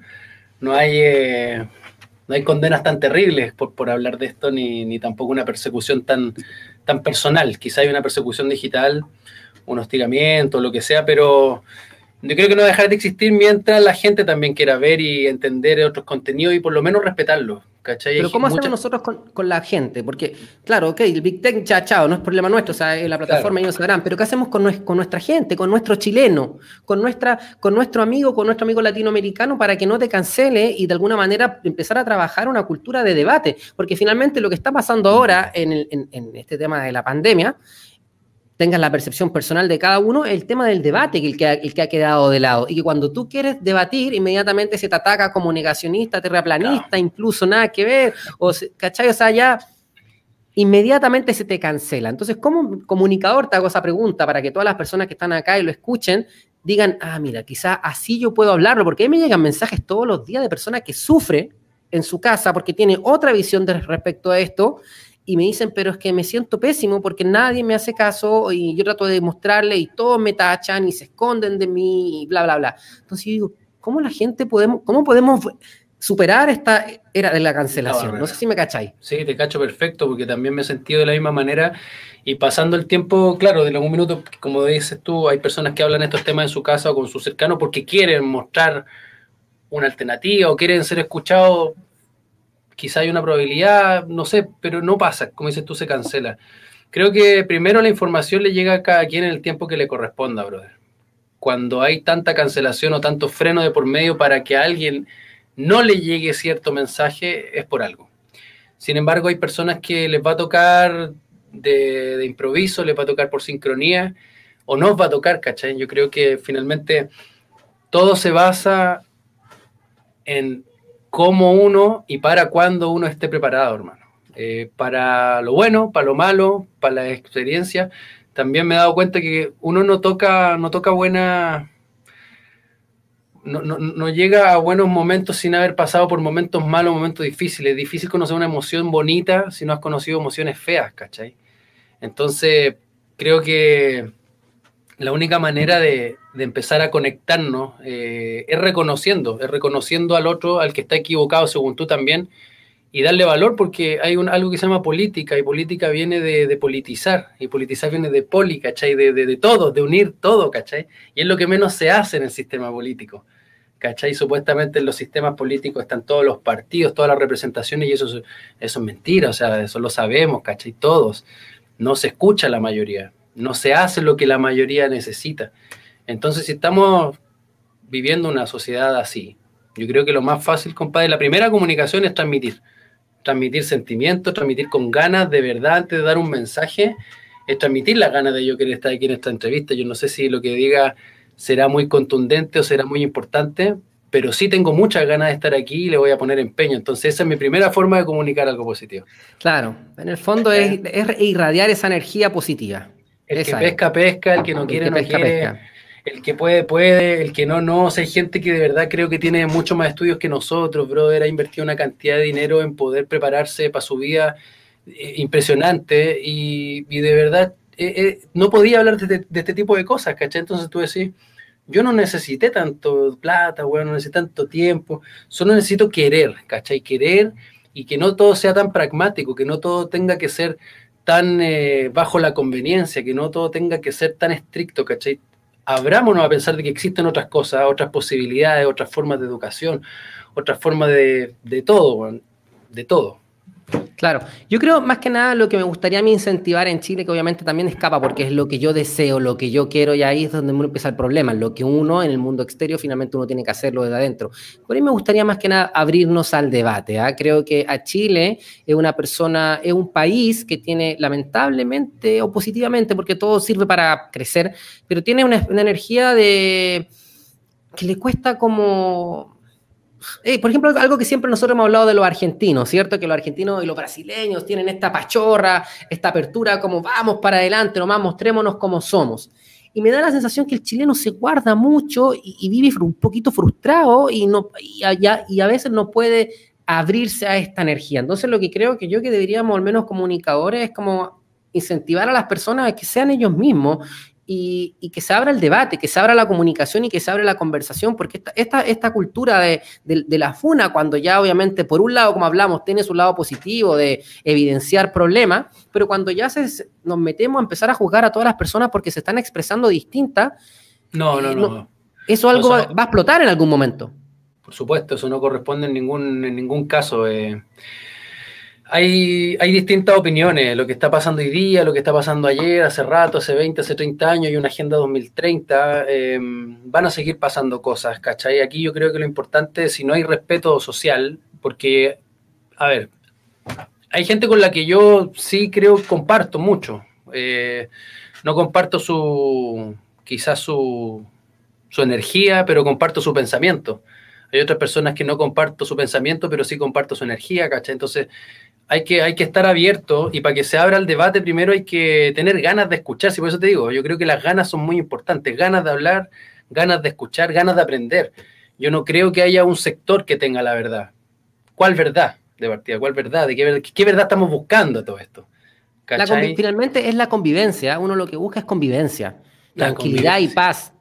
no hay... Eh, no hay condenas tan terribles por, por hablar de esto, ni, ni, tampoco una persecución tan, tan personal. Quizá hay una persecución digital, un hostigamiento, lo que sea, pero yo creo que no va a dejar de existir mientras la gente también quiera ver y entender otros contenidos y por lo menos respetarlos. Pero ¿cómo hacemos nosotros con, la gente? Porque, claro, ok, el Big Tech ya chao, no es problema nuestro, o sea, la plataforma ellos sabrán, pero ¿qué hacemos con, nuestra gente, con nuestro chileno, con, nuestra, con nuestro amigo, con nuestro amigo latinoamericano para que no te cancele y de alguna manera empezar a trabajar una cultura de debate? Porque finalmente lo que está pasando ahora en, en este tema de la pandemia tengas la percepción personal de cada uno, el tema del debate, que el, que ha, el que ha quedado de lado. Y que cuando tú quieres debatir, inmediatamente se te ataca como negacionista, terraplanista, incluso nada que ver, o, ¿cachai? O sea, ya inmediatamente se te cancela. Entonces, como comunicador te hago esa pregunta para que todas las personas que están acá y lo escuchen digan, ah, mira, quizá así yo puedo hablarlo, porque a mí me llegan mensajes todos los días de personas que sufren en su casa porque tiene otra visión de respecto a esto y me dicen, pero es que me siento pésimo porque nadie me hace caso y yo trato de mostrarle y todos me tachan y se esconden de mí y bla, bla, bla. Entonces yo digo, ¿cómo la gente podemos, cómo podemos superar esta era de la cancelación? No sé si me cacháis. Sí, te cacho perfecto, porque también me he sentido de la misma manera y pasando el tiempo, claro, de algún minuto, como dices tú, hay personas que hablan estos temas en su casa o con sus cercanos porque quieren mostrar una alternativa o quieren ser escuchados. Quizá hay una probabilidad, no sé, pero no pasa, como dices tú, se cancela. Creo que primero la información le llega a cada quien en el tiempo que le corresponda, brother. Cuando hay tanta cancelación o tanto freno de por medio para que a alguien no le llegue cierto mensaje, es por algo. Sin embargo, hay personas que les va a tocar de, improviso, les va a tocar por sincronía o nos va a tocar, ¿cachai? Yo creo que finalmente todo se basa en cómo uno y para cuándo uno esté preparado, hermano. Eh, para lo bueno, para lo malo, para la experiencia. También me he dado cuenta que uno no toca, no toca buena, no, llega a buenos momentos sin haber pasado por momentos malos, momentos difíciles. Es difícil conocer una emoción bonita si no has conocido emociones feas, ¿cachai? Entonces, creo que la única manera de, empezar a conectarnos eh, es reconociendo, es reconociendo al otro, al que está equivocado según tú también, y darle valor porque hay un, algo que se llama política, y política viene de, politizar, y politizar viene de poli, ¿cachai? De, de, de, todo, de unir todo, ¿cachai? Y es lo que menos se hace en el sistema político. ¿cachai? Supuestamente en los sistemas políticos están todos los partidos, todas las representaciones, y eso, eso es mentira, o sea, eso lo sabemos, ¿cachai? Todos no se escucha la mayoría, no se hace lo que la mayoría necesita. Entonces, si estamos viviendo una sociedad así, yo creo que lo más fácil, compadre, la primera comunicación es transmitir. Transmitir sentimientos, transmitir con ganas de verdad antes de dar un mensaje, es transmitir las ganas de yo querer estar aquí en esta entrevista. Yo no sé si lo que diga será muy contundente o será muy importante, pero sí tengo muchas ganas de estar aquí y le voy a poner empeño. Entonces esa es mi primera forma de comunicar algo positivo. Claro, en el fondo es, irradiar esa energía positiva. El que pesca, pesca, el que no quiere, no quiere. El que puede, puede, el que no, no. O sea, hay gente que de verdad creo que tiene mucho más estudios que nosotros, brother. Ha invertido una cantidad de dinero en poder prepararse para su vida eh, impresionante y, de verdad eh, eh, no podía hablar de, de, este tipo de cosas, ¿cachai? Entonces tú decís, yo no necesité tanto plata, bueno, no necesité tanto tiempo, solo necesito querer, ¿cachai? Querer y que no todo sea tan pragmático, que no todo tenga que ser tan eh, bajo la conveniencia, que no todo tenga que ser tan estricto, ¿cachai? Abrámonos a pensar de que existen otras cosas, otras posibilidades, otras formas de educación, otras formas de, de todo, de todo. Claro, yo creo más que nada lo que me gustaría a mí incentivar en Chile, que obviamente también escapa porque es lo que yo deseo, lo que yo quiero, y ahí es donde empieza el problema, lo que uno en el mundo exterior finalmente uno tiene que hacerlo desde adentro. Por ahí me gustaría más que nada abrirnos al debate. ¿ah? Creo que a Chile es una persona, es un país que tiene lamentablemente o positivamente, porque todo sirve para crecer, pero tiene una, una energía de que le cuesta como eh, por ejemplo, algo que siempre nosotros hemos hablado de los argentinos, ¿cierto? Que los argentinos y los brasileños tienen esta pachorra, esta apertura, como vamos para adelante, nomás mostrémonos como somos. Y me da la sensación que el chileno se guarda mucho y, vive un poquito frustrado y, no, y, a, y a veces no puede abrirse a esta energía. Entonces, lo que creo que yo que deberíamos, al menos comunicadores, es como incentivar a las personas a que sean ellos mismos y, que se abra el debate, que se abra la comunicación y que se abra la conversación, porque esta, esta, cultura de, la funa, cuando ya obviamente por un lado, como hablamos, tiene su lado positivo de evidenciar problemas, pero cuando ya se, nos metemos a empezar a juzgar a todas las personas porque se están expresando distintas, no, no, no, Eso algo va, a explotar en algún momento. Por supuesto, eso no corresponde en ningún, en ningún caso. Eh hay, hay distintas opiniones, lo que está pasando hoy día, lo que está pasando ayer, hace rato, hace 20, hace 30 años, y una agenda 2030, em, van a seguir pasando cosas, ¿cachai? Aquí yo creo que lo importante es si no hay respeto social, porque, a ver, hay gente con la que yo sí creo comparto mucho, eh, no comparto su, quizás su, su energía, pero comparto su pensamiento. Hay otras personas que no comparto su pensamiento, pero sí comparto su energía, ¿cachai? Entonces, hay que, hay que estar abierto y para que se abra el debate primero hay que tener ganas de escuchar. Si por eso te digo, yo creo que las ganas son muy importantes, ganas de hablar, ganas de escuchar, ganas de aprender. Yo no creo que haya un sector que tenga la verdad. ¿Cuál verdad de partida? ¿Cuál verdad? ¿De qué, verdad estamos buscando todo esto? finalmente es la convivencia. Uno lo que busca es convivencia, tranquilidad y paz.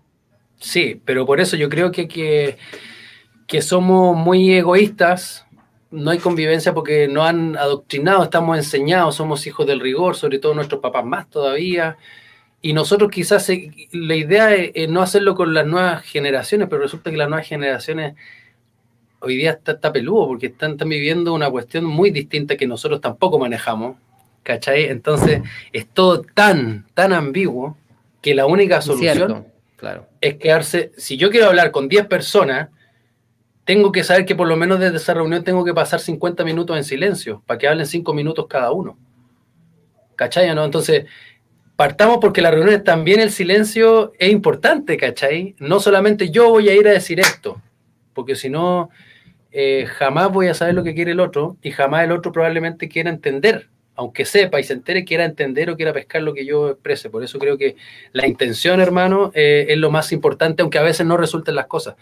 Sí, pero por eso yo creo que, que, que somos muy egoístas, no hay convivencia porque no han adoctrinado, estamos enseñados, somos hijos del rigor, sobre todo nuestros papás más todavía. Y nosotros quizás eh, la idea es, no hacerlo con las nuevas generaciones, pero resulta que las nuevas generaciones hoy día está, está peludo porque están, están viviendo una cuestión muy distinta que nosotros tampoco manejamos. ¿Cachai? Entonces es todo tan, tan ambiguo que la única solución claro. es quedarse. Si yo quiero hablar con 10 personas, tengo que saber que por lo menos desde esa reunión tengo que pasar 50 minutos en silencio para que hablen 5 minutos cada uno. ¿Cachai? ¿no? Entonces, partamos porque las reuniones también el silencio es importante, ¿cachai? No solamente yo voy a ir a decir esto, porque si no, eh, jamás voy a saber lo que quiere el otro y jamás el otro probablemente quiera entender aunque sepa y se entere, quiera entender o quiera pescar lo que yo exprese. Por eso creo que la intención, hermano, eh, es lo más importante, aunque a veces no resulten las cosas.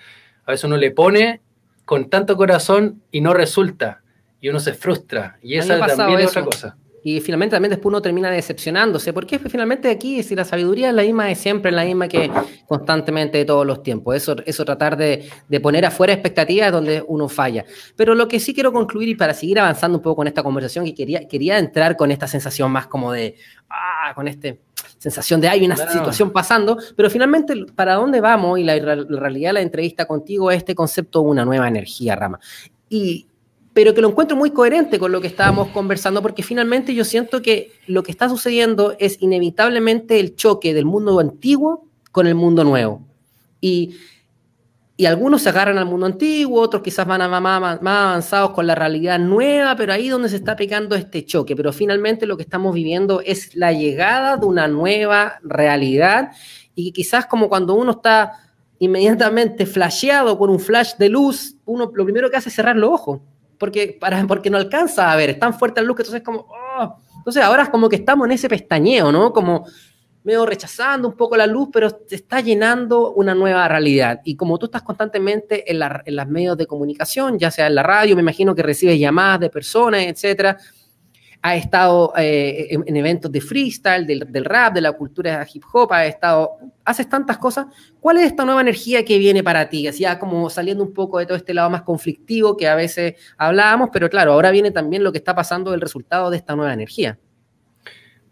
A veces uno le pone con tanto corazón y no resulta, y uno se frustra. Y esa también es otra cosa. Y finalmente también después uno termina decepcionándose, porque finalmente aquí, si la sabiduría es la misma de siempre, es la misma que constantemente de todos los tiempos. Eso, eso tratar de, de poner afuera expectativas donde uno falla. Pero lo que sí quiero concluir y para seguir avanzando un poco con esta conversación, que quería, quería entrar con esta sensación más como de, ah, con esta sensación de hay una situación pasando, pero finalmente para dónde vamos y la, la realidad de la entrevista contigo es este concepto de una nueva energía, Rama. Y, pero que lo encuentro muy coherente con lo que estábamos conversando, porque finalmente yo siento que lo que está sucediendo es inevitablemente el choque del mundo antiguo con el mundo nuevo. Y, y algunos se agarran al mundo antiguo, otros quizás van a más, avanzados con la realidad nueva, pero ahí donde se está pegando este choque. Pero finalmente lo que estamos viviendo es la llegada de una nueva realidad y quizás como cuando uno está inmediatamente flasheado con un flash de luz, uno lo primero que hace es cerrar los ojos porque, para, porque no alcanza a ver, es tan fuerte la luz que entonces es como, oh. entonces ahora es como que estamos en ese pestañeo, ¿no? Como medio rechazando un poco la luz, pero te está llenando una nueva realidad. Y como tú estás constantemente en, la, en los medios de comunicación, ya sea en la radio, me imagino que recibes llamadas de personas, etcétera, ha estado eh, en, eventos de freestyle, del, rap, de la cultura hip hop, ha estado, haces tantas cosas. ¿Cuál es esta nueva energía que viene para ti? Así ya como saliendo un poco de todo este lado más conflictivo que a veces hablábamos, pero claro, ahora viene también lo que está pasando el resultado de esta nueva energía.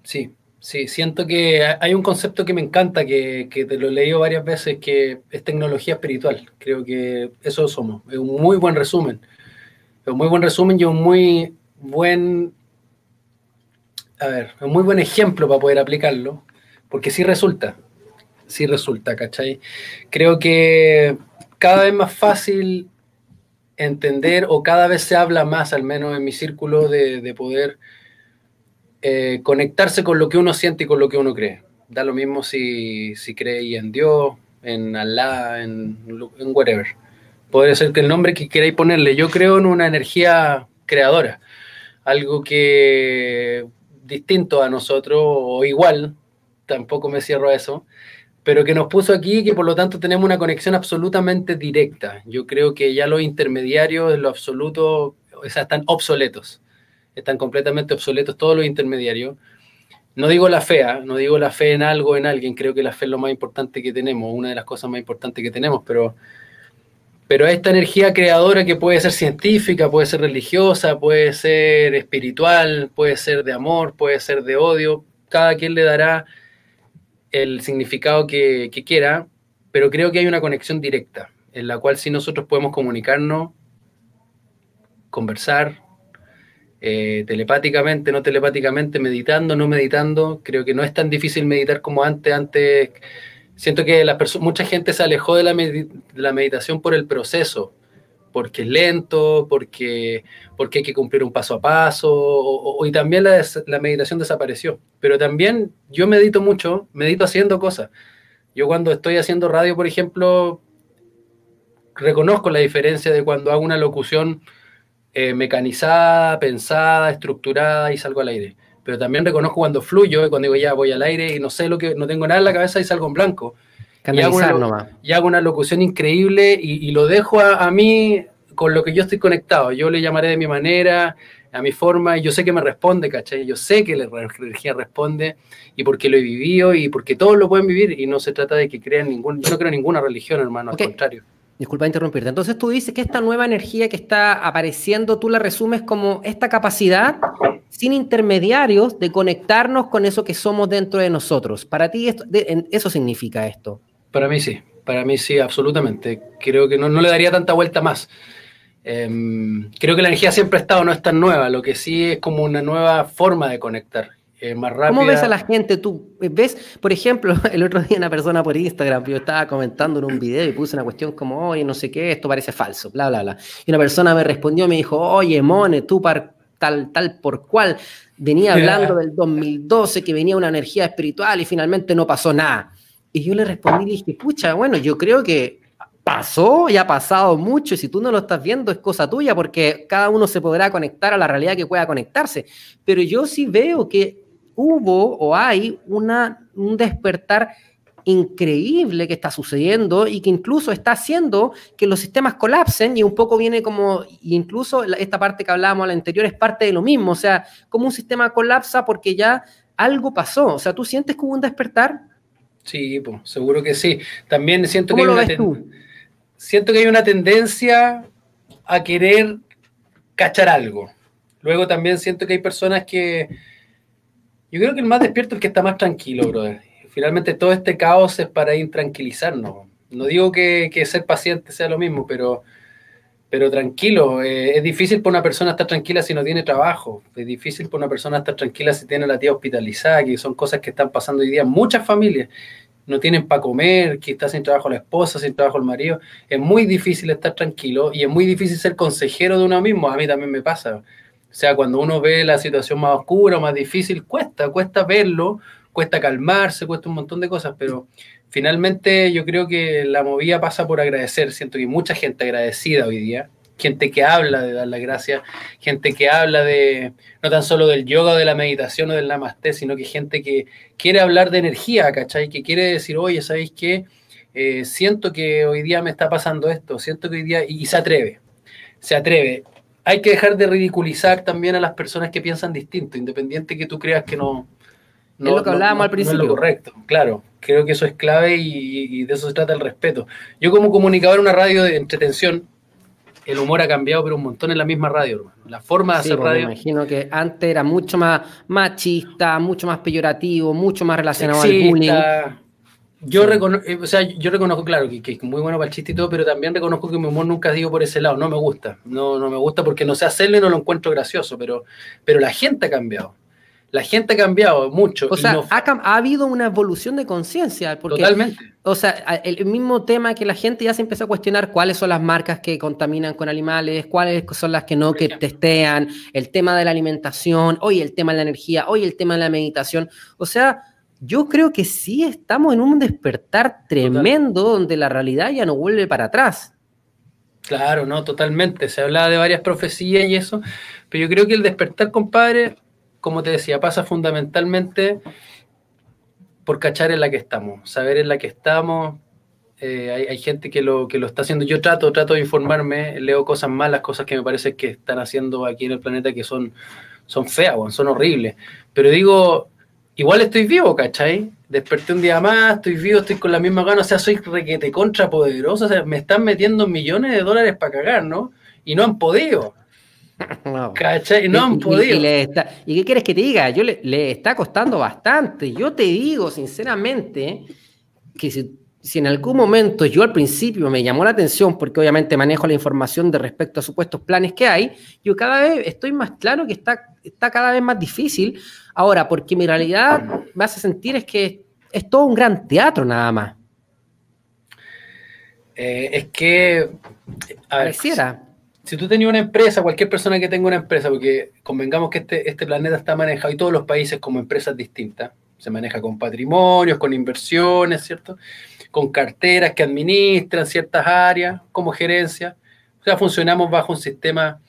Sí, sí, siento que hay un concepto que me encanta, que, que te lo he leído varias veces, que es tecnología espiritual. Creo que eso somos. Es un muy buen resumen. Es un muy buen resumen y un muy buen a ver, un muy buen ejemplo para poder aplicarlo, porque sí resulta, sí resulta, ¿cachai? Creo que cada vez más fácil entender o cada vez se habla más, al menos en mi círculo, de, poder eh, conectarse con lo que uno siente y con lo que uno cree. Da lo mismo si, si cree en Dios, en Allah, en, en whatever. Podría ser que el nombre que queráis ponerle. Yo creo en una energía creadora, algo que distinto a nosotros o igual, tampoco me cierro a eso, pero que nos puso aquí y que por lo tanto tenemos una conexión absolutamente directa. Yo creo que ya los intermediarios lo absoluto o están obsoletos, están completamente obsoletos todos los intermediarios. No digo la fe, ¿ah? no digo la fe en algo, en alguien, creo que la fe es lo más importante que tenemos, una de las cosas más importantes que tenemos, pero pero esta energía creadora que puede ser científica, puede ser religiosa, puede ser espiritual, puede ser de amor, puede ser de odio, cada quien le dará el significado que, quiera, pero creo que hay una conexión directa en la cual si nosotros podemos comunicarnos, conversar, eh, telepáticamente, no telepáticamente, meditando, no meditando, creo que no es tan difícil meditar como antes, antes siento que la mucha gente se alejó de la, la, meditación por el proceso, porque es lento, porque, porque hay que cumplir un paso a paso, y también la, la, meditación desapareció. Pero también yo medito mucho, medito haciendo cosas. Yo cuando estoy haciendo radio, por ejemplo, reconozco la diferencia de cuando hago una locución eh, mecanizada, pensada, estructurada y salgo al aire pero también reconozco cuando fluyo y cuando digo ya voy al aire y no sé lo que, no tengo nada en la cabeza y salgo en blanco. Y hago, una, y hago, una, locución increíble y, lo dejo a, mí con lo que yo estoy conectado. Yo le llamaré de mi manera, a mi forma y yo sé que me responde, ¿cachai? Yo sé que la energía responde y porque lo he vivido y porque todos lo pueden vivir y no se trata de que crean ningún, yo no creo en ninguna religión, hermano, al contrario. Disculpa interrumpirte. Entonces tú dices que esta nueva energía que está apareciendo, tú la resumes como esta capacidad sin intermediarios de conectarnos con eso que somos dentro de nosotros. Para ti eso significa esto. Para mí sí, para mí sí, absolutamente. Creo que no, no le daría tanta vuelta más. Em, creo que la energía siempre ha estado, no es tan nueva, lo que sí es como una nueva forma de conectar. Eh, más rápida. ¿Cómo ves a la gente tú? ¿Ves, por ejemplo, *laughs* el otro día una persona por Instagram, yo estaba comentando en un video y puse una cuestión como, oye, no sé qué, esto parece falso, bla, bla, bla. Y una persona me respondió, me dijo, oye, Mone, tú tal, tal por cual, venía hablando del 2012, que venía una energía espiritual y finalmente no pasó nada. Y yo le respondí y dije, pucha, bueno, yo creo que pasó y ha pasado mucho y si tú no lo estás viendo es cosa tuya porque cada uno se podrá conectar a la realidad que pueda conectarse. Pero yo sí veo que hubo o hay una, un despertar increíble que está sucediendo y que incluso está haciendo que los sistemas colapsen y un poco viene como, incluso esta parte que hablábamos a la anterior es parte de lo mismo, o sea, como un sistema colapsa porque ya algo pasó, o sea, ¿tú sientes que hubo un despertar? Sí, pues, seguro que sí. También siento que hay una siento que hay una tendencia a querer cachar algo. Luego también siento que hay personas que... Yo creo que el más despierto es el que está más tranquilo, brother. Finalmente todo este caos es para intranquilizarnos. No digo que, ser paciente sea lo mismo, pero, pero tranquilo. Eh, es difícil para una persona estar tranquila si no tiene trabajo. Es difícil para una persona estar tranquila si tiene la tía hospitalizada, que son cosas que están pasando hoy día muchas familias no tienen para comer, que está sin trabajo la esposa, sin trabajo el marido. Es muy difícil estar tranquilo y es muy difícil ser consejero de uno mismo. A mí también me pasa. Sea, cuando uno ve la situación más oscura o más difícil, cuesta, cuesta verlo, cuesta calmarse, cuesta un montón de cosas, pero finalmente yo creo que la movida pasa por agradecer. Siento que mucha gente agradecida hoy día gente que habla de dar las gracias, gente que habla de no tan solo del yoga o de la meditación o del namaste, sino que gente que quiere hablar de energía, ¿cachai? Que quiere decir, oye, ¿sabéis qué? Eh, siento que hoy día me está pasando esto, siento que hoy día, y, se atreve, se atreve. Hay que dejar de ridiculizar también a las personas que piensan distinto, independiente que tú creas que no, no, es lo que hablábamos al principio. lo correcto, claro. Creo que eso es clave y, y, de eso se trata el respeto. Yo como comunicador en una radio de entretención, el humor ha cambiado, pero un montón en la misma radio, hermano. La forma de hacer pues, radio. Me imagino que antes era mucho más machista, mucho más peyorativo, mucho más relacionado al bullying. Yo, reconozco, eh, o sea, yo reconozco, claro, que, es muy bueno para el chiste y todo, pero también reconozco que mi humor nunca digo por ese lado. No me gusta. No, no me gusta porque no sé hacerlo y no lo encuentro gracioso, pero, pero la gente ha cambiado. La gente ha cambiado mucho. O sea, ha, habido una evolución de conciencia. Totalmente. O sea, el mismo tema que la gente ya se empezó a cuestionar cuáles son las marcas que contaminan con animales, cuáles son las que no, que testean, el tema de la alimentación, hoy el tema de la energía, hoy el tema de la meditación. O sea, yo creo que sí estamos en un despertar tremendo donde la realidad ya no vuelve para atrás. Claro, no, totalmente. Se habla de varias profecías y eso, pero yo creo que el despertar, compadre, como te decía, pasa fundamentalmente por cachar en la que estamos, saber en la que estamos. Eh, hay, gente que lo, que lo está haciendo. Yo trato, trato de informarme, leo cosas malas, cosas que me parece que están haciendo aquí en el planeta que son, son feas, son horribles. Pero digo, igual estoy vivo, ¿cachai? Desperté un día más, estoy vivo, estoy con la misma gana, o sea, soy requete contrapoderoso, o sea, me están metiendo millones de dólares para cagar, ¿no? Y no han podido. *laughs* No. No han podido. Y, qué quieres que te diga? Yo le, está costando bastante. Yo te digo, sinceramente, que si, en algún momento yo al principio me llamó la atención, porque obviamente manejo la información de respecto a supuestos planes que hay, yo cada vez estoy más claro que está, está cada vez más difícil. Ahora, porque mi realidad me hace sentir es que es todo un gran teatro nada más. Eh, es que. A Pareciera si tú tenías una empresa, cualquier persona que tenga una empresa, porque convengamos que este, este planeta está manejado y todos los países como empresas distintas, se maneja con patrimonios, con inversiones, ¿cierto? Con carteras que administran ciertas áreas, como gerencia. O sea, funcionamos bajo un sistema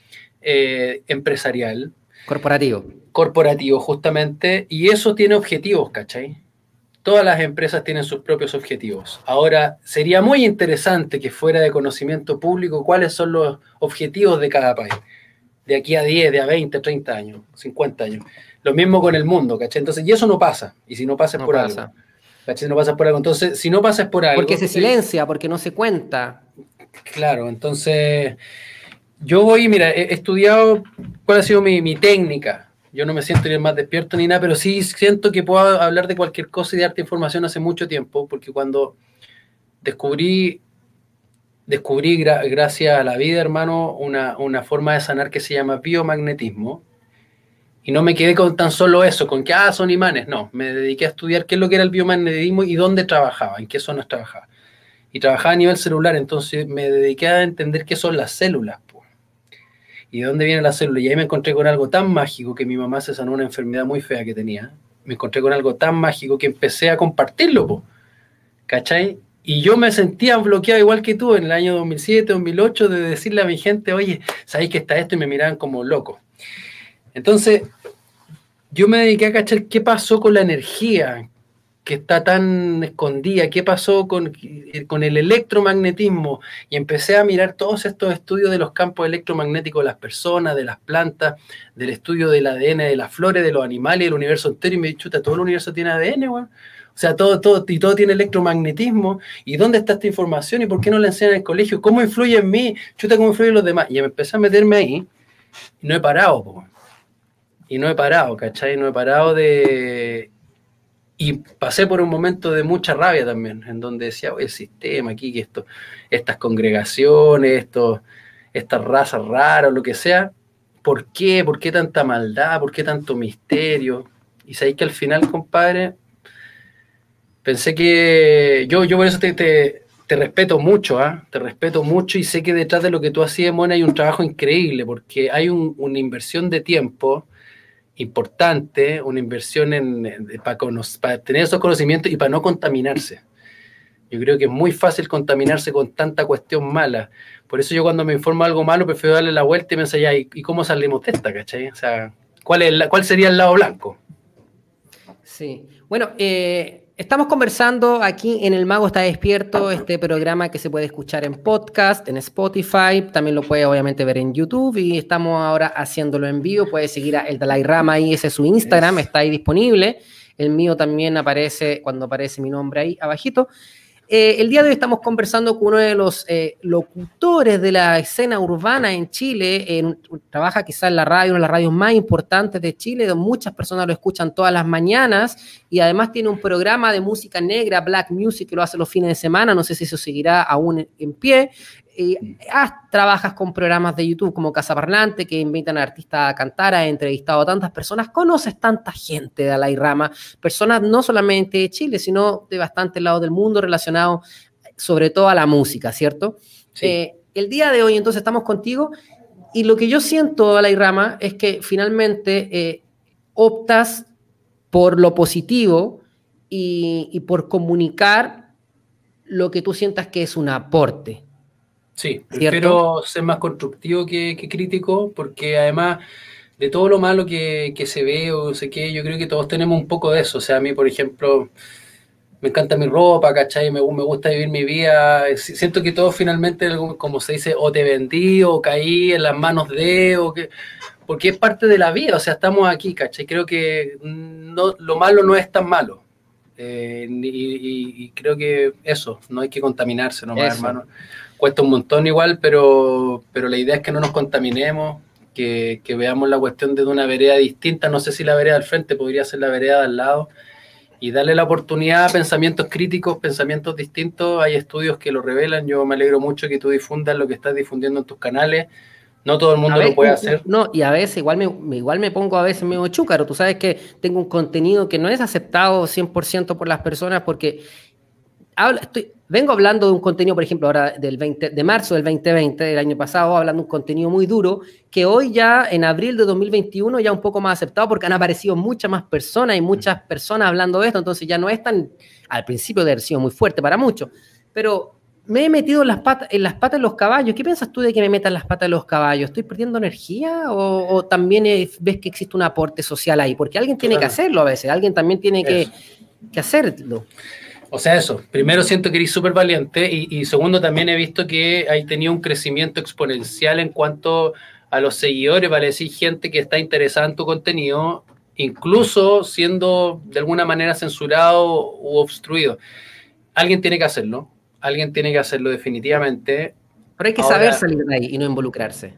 eh, empresarial. Corporativo. Corporativo, justamente. Y eso tiene objetivos, ¿cachai? Todas las empresas tienen sus propios objetivos. Ahora, sería muy interesante que fuera de conocimiento público cuáles son los objetivos de cada país. de aquí a 10, de a 20, 30 años, 50 años. Lo mismo con el mundo, ¿cachai? Entonces, y eso no pasa. Y si no pasa es por algo. ¿Cachai? No pasa por algo. Entonces, si no pasa es por algo. Porque se silencia, porque no se cuenta. Claro, entonces yo voy, mira, he estudiado cuál ha sido mi, técnica. Yo no me siento ni más despierto ni nada, pero sí siento que puedo hablar de cualquier cosa y darte información hace mucho tiempo, porque cuando descubrí, descubrí gracias a la vida, hermano, una, una, forma de sanar que se llama biomagnetismo. Y no me quedé con tan solo eso, con que, ah, son imanes. No, me dediqué a estudiar qué es lo que era el biomagnetismo y dónde trabajaba, en qué zonas trabajaba. Y trabajaba a nivel celular, entonces me dediqué a entender qué son las células ¿Y de dónde viene la célula? Y ahí me encontré con algo tan mágico que mi mamá se sanó una enfermedad muy fea que tenía. Me encontré con algo tan mágico que empecé a compartirlo, po. ¿cachai? Y yo me sentía bloqueado igual que tú en el año 2007, 2008, de decirle a mi gente, oye, ¿sabéis que está esto? Y me miraban como loco. Entonces, yo me dediqué a cachar qué pasó con la energía, que está tan escondida, qué pasó con, con, el electromagnetismo. Y empecé a mirar todos estos estudios de los campos electromagnéticos de las personas, de las plantas, del estudio del ADN de las flores, de los animales, del universo entero. Y me dije, chuta, todo el universo tiene ADN, weón. O sea, todo, todo, y todo tiene electromagnetismo. ¿Y dónde está esta información? ¿Y por qué no la enseñan en el colegio? ¿Cómo influye en mí? Chuta, ¿cómo influye en los demás? Y me empecé a meterme ahí y no he parado, po. Y no he parado, ¿cachai? No he parado de y pasé por un momento de mucha rabia también, en donde decía, el sistema aquí, que esto, estas congregaciones, estos, estas razas raras, lo que sea, ¿por qué? ¿Por qué tanta maldad? ¿Por qué tanto misterio? Y sabéis que al final, compadre, pensé que yo, yo por eso te, te, respeto mucho, ¿ah? te respeto mucho y sé que detrás de lo que tú hacías, Mona, hay un trabajo increíble, porque hay una inversión de tiempo importante, una inversión en, para, para, tener esos conocimientos y para no contaminarse. Yo creo que es muy fácil contaminarse con tanta cuestión mala. Por eso yo cuando me informo algo malo prefiero darle la vuelta y pensar, ya, ¿y, cómo salimos de esta, cachai? O sea, ¿cuál, es la, ¿cuál sería el lado blanco? Sí. Bueno, eh, Estamos conversando aquí en El Mago está despierto, este programa que se puede escuchar en podcast, en Spotify, también lo puede obviamente ver en YouTube y estamos ahora haciéndolo en vivo. Puede seguir a El Dalai Rama ahí, ese es su Instagram, está ahí disponible. El mío también aparece cuando aparece mi nombre ahí abajito. Eh, el día de hoy estamos conversando con uno de los eh, locutores de la escena urbana en Chile. trabaja quizás en la radio, una de las radios más importantes de Chile, donde muchas personas lo escuchan todas las mañanas. Y además tiene un programa de música negra, Black Music, que lo hace los fines de semana. No sé si eso seguirá aún en pie. Ah, trabajas con programas de YouTube como Casa Parlante, que invitan a artistas a cantar, ha entrevistado a tantas personas, conoces tanta gente de Alay Rama, personas no solamente de Chile, sino de bastantes lados del mundo relacionados sobre todo a la música, ¿cierto? Eh, el día de hoy entonces estamos contigo y lo que yo siento, Alay Rama, es que finalmente eh, optas por lo positivo y, y por comunicar lo que tú sientas que es un aporte. Sí, prefiero ser más constructivo que, crítico, porque además de todo lo malo que, se ve o sé qué, yo creo que todos tenemos un poco de eso. O sea, a mí, por ejemplo, me encanta mi ropa, ¿cachai? Me, me gusta vivir mi vida. Siento que todo finalmente, como se dice, o te vendí o caí en las manos de, o que porque es parte de la vida, o sea, estamos aquí, ¿cachai? Creo que no, lo malo no es tan malo. Eh, y, creo que eso, no hay que contaminarse nomás, hermano cuesta un montón igual, pero, pero la idea es que no nos contaminemos, que, veamos la cuestión desde una vereda distinta, no sé si la vereda al frente podría ser la vereda al lado, y darle la oportunidad a pensamientos críticos, pensamientos distintos, hay estudios que lo revelan, yo me alegro mucho que tú difundas lo que estás difundiendo en tus canales, no todo el mundo lo puede hacer. No, y a veces igual me, igual me pongo a veces medio chúcaro. Tú sabes que tengo un contenido que no es aceptado 100% por las personas porque estoy, vengo hablando de un contenido, por ejemplo, ahora del 20, de marzo del 2020, del año pasado, hablando de un contenido muy duro, que hoy ya en abril de 2021 ya un poco más aceptado porque han aparecido muchas más personas y muchas personas hablando de esto, entonces ya no es tan, al principio de haber sido muy fuerte para muchos, pero me he metido en las, patas, en las patas de los caballos. ¿Qué piensas tú de que me metan las patas de los caballos? ¿Estoy perdiendo energía o, también ves que existe un aporte social ahí? Porque alguien tiene que hacerlo a veces, alguien también tiene que, que hacerlo. O sea, eso. Primero siento que eres súper valiente y, segundo también he visto que hay tenido un crecimiento exponencial en cuanto a los seguidores, vale decir, gente que está interesada en tu contenido, incluso siendo de alguna manera censurado u obstruido. Alguien tiene que hacerlo, alguien tiene que hacerlo definitivamente. Pero hay que saber salir de ahí y no involucrarse.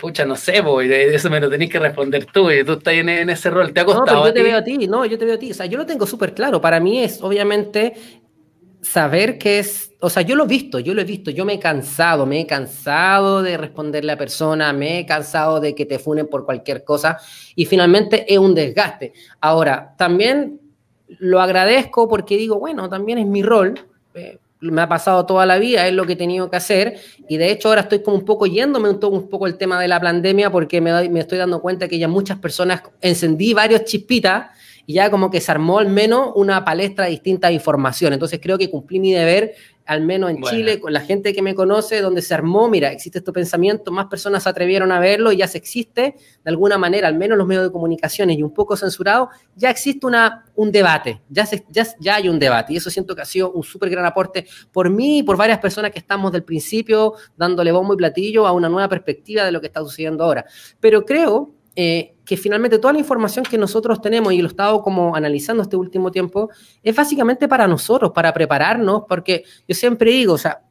Pucha, no sé, boy, eso me lo tenés que responder tú, y tú estás en, ese rol, ¿te ha costado? No, pero yo te veo a ti, no, yo te veo a ti, o sea, yo lo tengo súper claro, para mí es obviamente saber que es, o sea, yo lo he visto, yo lo he visto, yo me he cansado, me he cansado de responderle a la persona, me he cansado de que te funen por cualquier cosa y finalmente es un desgaste. Ahora, también lo agradezco porque digo, bueno, también es mi rol, eh, me ha pasado toda la vida, es lo que he tenido que hacer y de hecho ahora estoy como un poco yéndome un, un poco el tema de la pandemia porque me, me estoy dando cuenta que ya muchas personas encendí varios chispitas y ya como que se armó al menos una palestra de información. Entonces creo que cumplí mi deber, al menos en Chile, con la gente que me conoce, donde se armó, mira, existe este pensamiento, más personas se atrevieron a verlo y ya se existe, de alguna manera, al menos los medios de comunicaciones y un poco censurado, ya existe una, un debate, ya, ya, ya hay un debate y eso siento que ha sido un súper gran aporte por mí y por varias personas que estamos del principio dándole bombo y platillo a una nueva perspectiva de lo que está sucediendo ahora. Pero creo eh, que finalmente toda la información que nosotros tenemos y lo he estado como analizando este último tiempo es básicamente para nosotros, para prepararnos, porque yo siempre digo, o sea,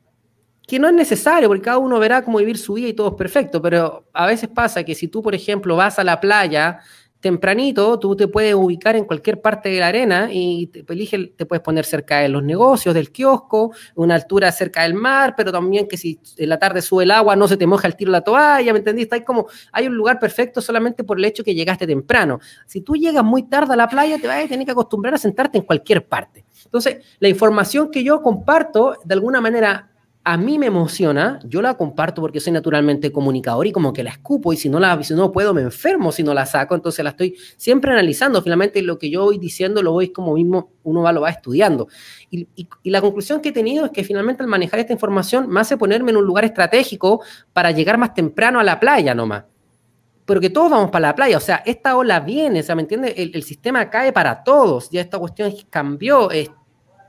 que no es necesario, porque cada uno verá cómo vivir su vida y todo es perfecto, pero a veces pasa que si tú, por ejemplo, vas a la playa tempranito, tú te puedes ubicar en cualquier parte de la arena y te, te puedes poner cerca de los negocios, del kiosco, una altura cerca del mar, pero también que si en la tarde sube el agua no se te moja el tiro la toalla, ¿me entendiste? Hay como, hay un lugar perfecto solamente por el hecho que llegaste temprano. Si tú llegas muy tarde a la playa, te vas a tener que acostumbrar a sentarte en cualquier parte. Entonces, la información que yo comparto, de alguna manera, a mí me emociona, yo la comparto porque soy naturalmente comunicador y como que la escupo y si no la si no puedo me enfermo si no la saco, entonces la estoy siempre analizando, finalmente lo que yo voy diciendo lo voy como mismo uno va lo va estudiando. Y, la conclusión que he tenido es que finalmente al manejar esta información me hace ponerme en un lugar estratégico para llegar más temprano a la playa nomás. Pero que todos vamos para la playa, o sea, esta ola viene, o sea, ¿me entiendes? El, sistema cae para todos, ya esta cuestión cambió, es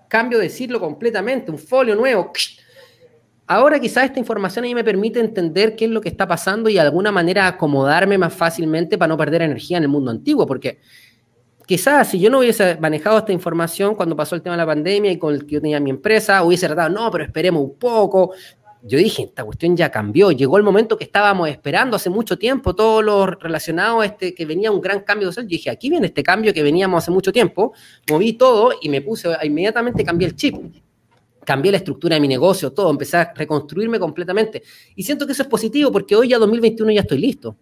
cambio de ciclo completamente, un folio nuevo, Ahora quizás esta información me permite entender qué es lo que está pasando y de alguna manera acomodarme más fácilmente para no perder energía en el mundo antiguo, porque quizás si yo no hubiese manejado esta información cuando pasó el tema de la pandemia y con el que yo tenía mi empresa, hubiese tratado, no, pero esperemos un poco. Yo dije, esta cuestión ya cambió, llegó el momento que estábamos esperando hace mucho tiempo, todo lo relacionado a este, que venía un gran cambio social. Yo dije, aquí viene este cambio que veníamos hace mucho tiempo, moví todo y me puse, inmediatamente cambié el chip cambié la estructura de mi negocio, todo, empecé a reconstruirme completamente. Y siento que eso es positivo porque hoy ya 2021 ya estoy listo.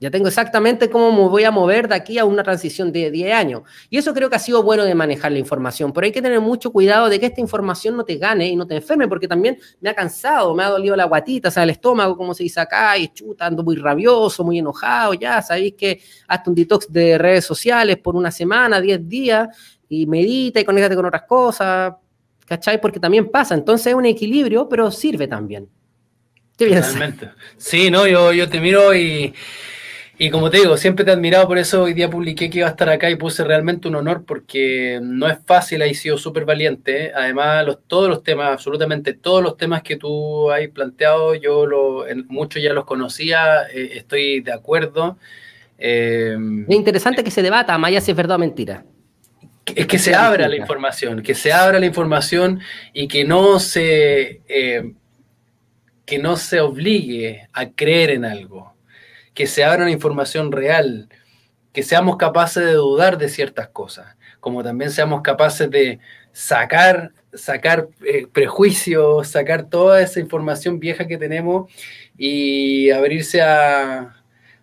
Ya tengo exactamente cómo me voy a mover de aquí a una transición de 10 años. Y eso creo que ha sido bueno de manejar la información. Pero hay que tener mucho cuidado de que esta información no te gane y no te enferme, porque también me ha cansado, me ha dolido la guatita, o sea, el estómago, como se dice acá, y chuta, ando muy rabioso, muy enojado, ya, sabéis que hasta un detox de redes sociales por una semana, 10 días, y medita y conéctate con otras cosas ¿cachai? Porque también pasa, entonces es un equilibrio, pero sirve también. ¿Qué Totalmente. Sí, no, yo, yo te miro y, y como te digo, siempre te he admirado, por eso hoy día publiqué que iba a estar acá y puse realmente un honor porque no es fácil, has sido súper valiente. Además, los, todos los temas, absolutamente todos los temas que tú has planteado, yo lo, muchos ya los conocía, eh, estoy de acuerdo. Eh, es interesante que se debata, allá si es verdad o mentira es que se abra la información, que se abra la información y que no se, eh, que no se obligue a creer en algo, que se abra una información real, que seamos capaces de dudar de ciertas cosas, como también seamos capaces de sacar, sacar eh, prejuicios, sacar toda esa información vieja que tenemos y abrirse a,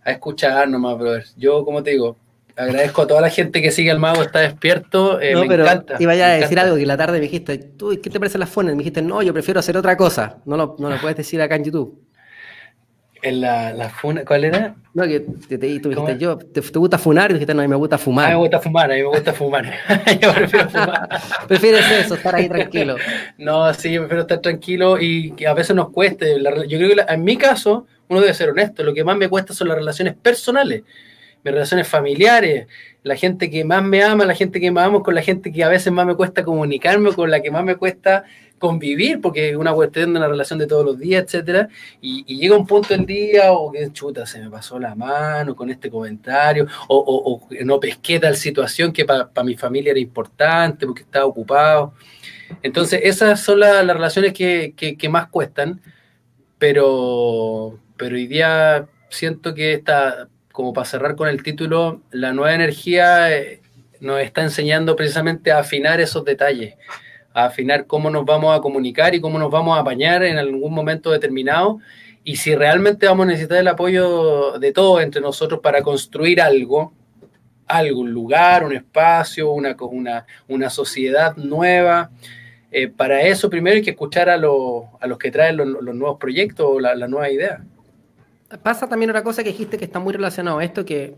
a escuchar nomás, brother. Yo, como te digo, agradezco a toda la gente que sigue al mago, está despierto. Eh, no, me pero encanta. Iba a decir algo que la tarde me dijiste, ¿tú qué te parecen las fuentes? Me dijiste, no, yo prefiero hacer otra cosa. No lo, no lo puedes decir acá en YouTube. En la, la funa, ¿cuál era? No, que te, te, tú dijiste, yo, te, gusta funar? Y dijiste, no, a mí me gusta fumar. A mí me gusta fumar, a mí me gusta fumar. *laughs* yo prefiero fumar. *laughs* Prefieres eso, estar ahí tranquilo. *laughs* no, sí, yo prefiero estar tranquilo y que a veces nos cueste. yo creo que en mi caso, uno debe ser honesto, lo que más me cuesta son las relaciones personales relaciones familiares, la gente que más me ama, la gente que más amo, con la gente que a veces más me cuesta comunicarme, con la que más me cuesta convivir, porque una cuestión de una relación de todos los días, etcétera, y, llega un punto del día, o que chuta, se me pasó la mano con este comentario, o, no pesqué tal situación que para mi familia era importante porque estaba ocupado. Entonces, esas son las relaciones que, más cuestan, pero, pero hoy día siento que está, como para cerrar con el título, la nueva energía eh, nos está enseñando precisamente a afinar esos detalles a afinar cómo nos vamos a comunicar y cómo nos vamos a apañar en algún momento determinado y si realmente vamos a necesitar el apoyo de todos entre nosotros para construir algo, algo, un lugar, un espacio, una, sociedad nueva. Eh, para eso primero hay que escuchar a, a los que traen los, nuevos proyectos o la, la nueva idea. Pasa también otra cosa que dijiste que está muy relacionado a esto, que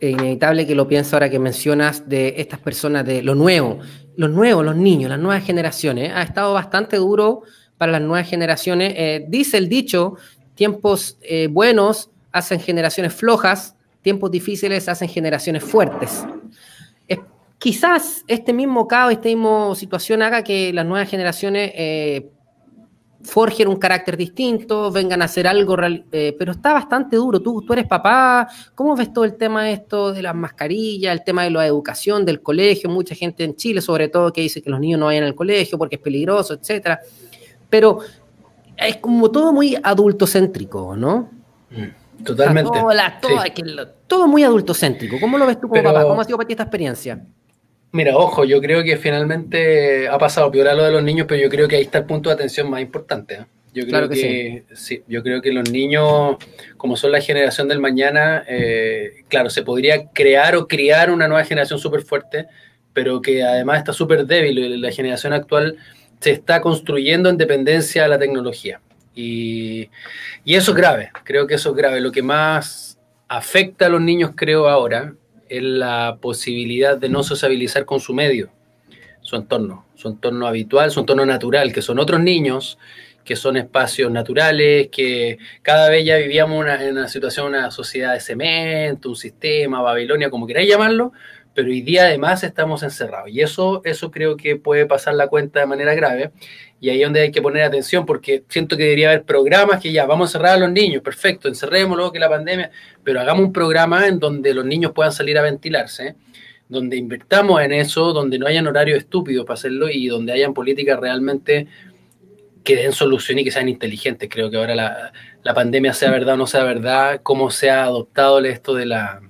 es inevitable que lo pienso ahora que mencionas de estas personas de lo nuevo los nuevos, los niños, las nuevas generaciones. Ha estado bastante duro para las nuevas generaciones. Eh, dice el dicho, tiempos eh, buenos hacen generaciones flojas, tiempos difíciles hacen generaciones fuertes. quizás este mismo caos, esta misma situación haga que las nuevas generaciones eh, forjen un carácter distinto, vengan a hacer algo, eh, pero está bastante duro. Tú, tú eres papá, ¿cómo ves todo el tema esto de las mascarillas, el tema de la educación, del colegio? Mucha gente en Chile, sobre todo, que dice que los niños no vayan al colegio porque es peligroso, etcétera. Pero es como todo muy adultocéntrico, ¿no? Mm, totalmente. todo, muy adultocéntrico. ¿Cómo lo ves tú como papá? ¿Cómo ha sido para ti esta experiencia? Mira, ojo, yo creo que finalmente ha pasado peor a lo de los niños, pero yo creo que ahí está el punto de atención más importante. ¿eh? Yo creo que, sí. yo creo que los niños, como son la generación del mañana, eh, claro, se podría crear o criar una nueva generación súper fuerte, pero que además está súper débil. La generación actual se está construyendo en dependencia de la tecnología. Y, y eso es grave, creo que eso es grave. Lo que más afecta a los niños, creo, ahora, es la posibilidad de no sociabilizar con su medio, su entorno, su entorno habitual, su entorno natural, que son otros niños, que son espacios naturales, que cada vez ya vivíamos en una situación, una sociedad de cemento, un sistema, Babilonia, como queráis llamarlo, pero hoy día además estamos encerrados. Y eso, eso creo que puede pasar la cuenta de manera grave. Y ahí es donde hay que poner atención, porque siento que debería haber programas que ya vamos a encerrar a los niños, perfecto, encerrémoslo, que la pandemia, pero hagamos un programa en donde los niños puedan salir a ventilarse, donde invertamos en eso, donde no hayan horarios estúpidos para hacerlo y donde hayan políticas realmente que den solución y que sean inteligentes. Creo que ahora la, la pandemia, sea verdad o no sea verdad, cómo se ha adoptado esto de la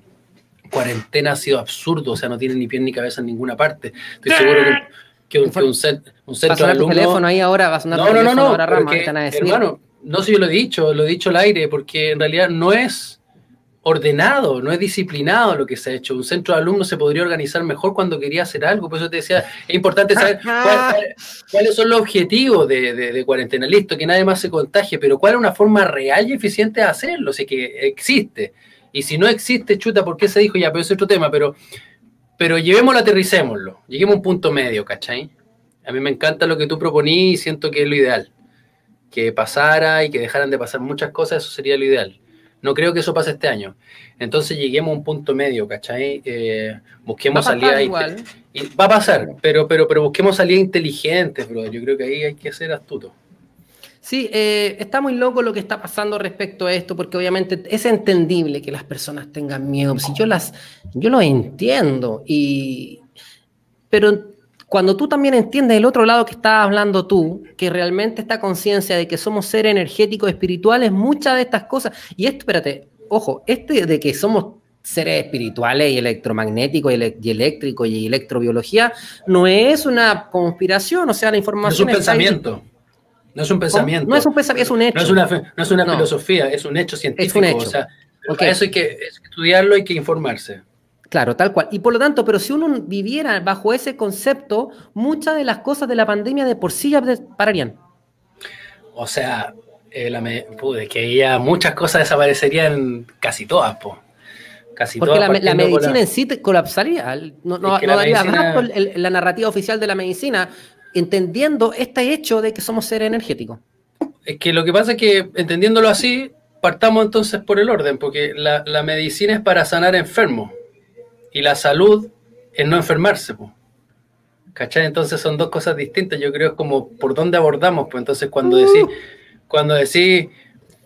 cuarentena ha sido absurdo, o sea, no tiene ni pie ni cabeza en ninguna parte. Estoy seguro que que un, un, centro de alumnos. teléfono ahí ahora, va a sonar no, no, no, no, Rama, hermano, no sé, yo lo he dicho, lo he dicho al aire, porque en realidad no es ordenado, no es disciplinado lo que se ha hecho. Un centro de alumnos se podría organizar mejor cuando quería hacer algo, por eso te decía, es importante saber *laughs* cuáles son los objetivos de, de, cuarentena. Listo, que nadie más se contagie, pero cuál es una forma real y eficiente de hacerlo, o sea, que existe. Y si no existe, chuta, ¿por qué se dijo ya? Pero es otro tema, pero pero llevémoslo, aterricémoslo, lleguemos a un punto medio, ¿cachai? A mí me encanta lo que tú proponí y siento que es lo ideal. Que pasara y que dejaran de pasar muchas cosas, eso sería lo ideal. No creo que eso pase este año. Entonces lleguemos a un punto medio, ¿cachai? Eh, busquemos salidas. Va a pasar, pero, pero, pero busquemos salidas inteligentes, bro. Yo creo que ahí hay que ser astuto. Sí, eh, está muy loco lo que está pasando respecto a esto, porque obviamente es entendible que las personas tengan miedo. Si yo las, yo lo entiendo, y, pero cuando tú también entiendes el otro lado que estás hablando tú, que realmente esta conciencia de que somos seres energéticos, espirituales, muchas de estas cosas, y esto, espérate, ojo, este de que somos seres espirituales y electromagnéticos y, eléctricos y electrobiología, no es una conspiración, o sea, la información... Es un pensamiento. No es un pensamiento. No es un pensamiento, es un hecho. No es una, no es una filosofía, es un hecho científico. Es un hecho. O sea, eso hay que, estudiarlo, hay que informarse. Claro, tal cual. Y por lo tanto, pero si uno viviera bajo ese concepto, muchas de las cosas de la pandemia de por sí ya pararían. O sea, eh, la que ya muchas cosas desaparecerían casi todas, po. Casi Porque la, la, medicina en sí colapsaría. No, no, daría rato la narrativa oficial de la medicina entendiendo este hecho de que somos seres energéticos. Es que lo que pasa es que, entendiéndolo así, partamos entonces por el orden, porque la, medicina es para sanar enfermos. Y la salud es no enfermarse, pues. ¿Cachai? Entonces son dos cosas distintas. Yo creo es como por dónde abordamos. Pues entonces cuando uh. decís, cuando decís,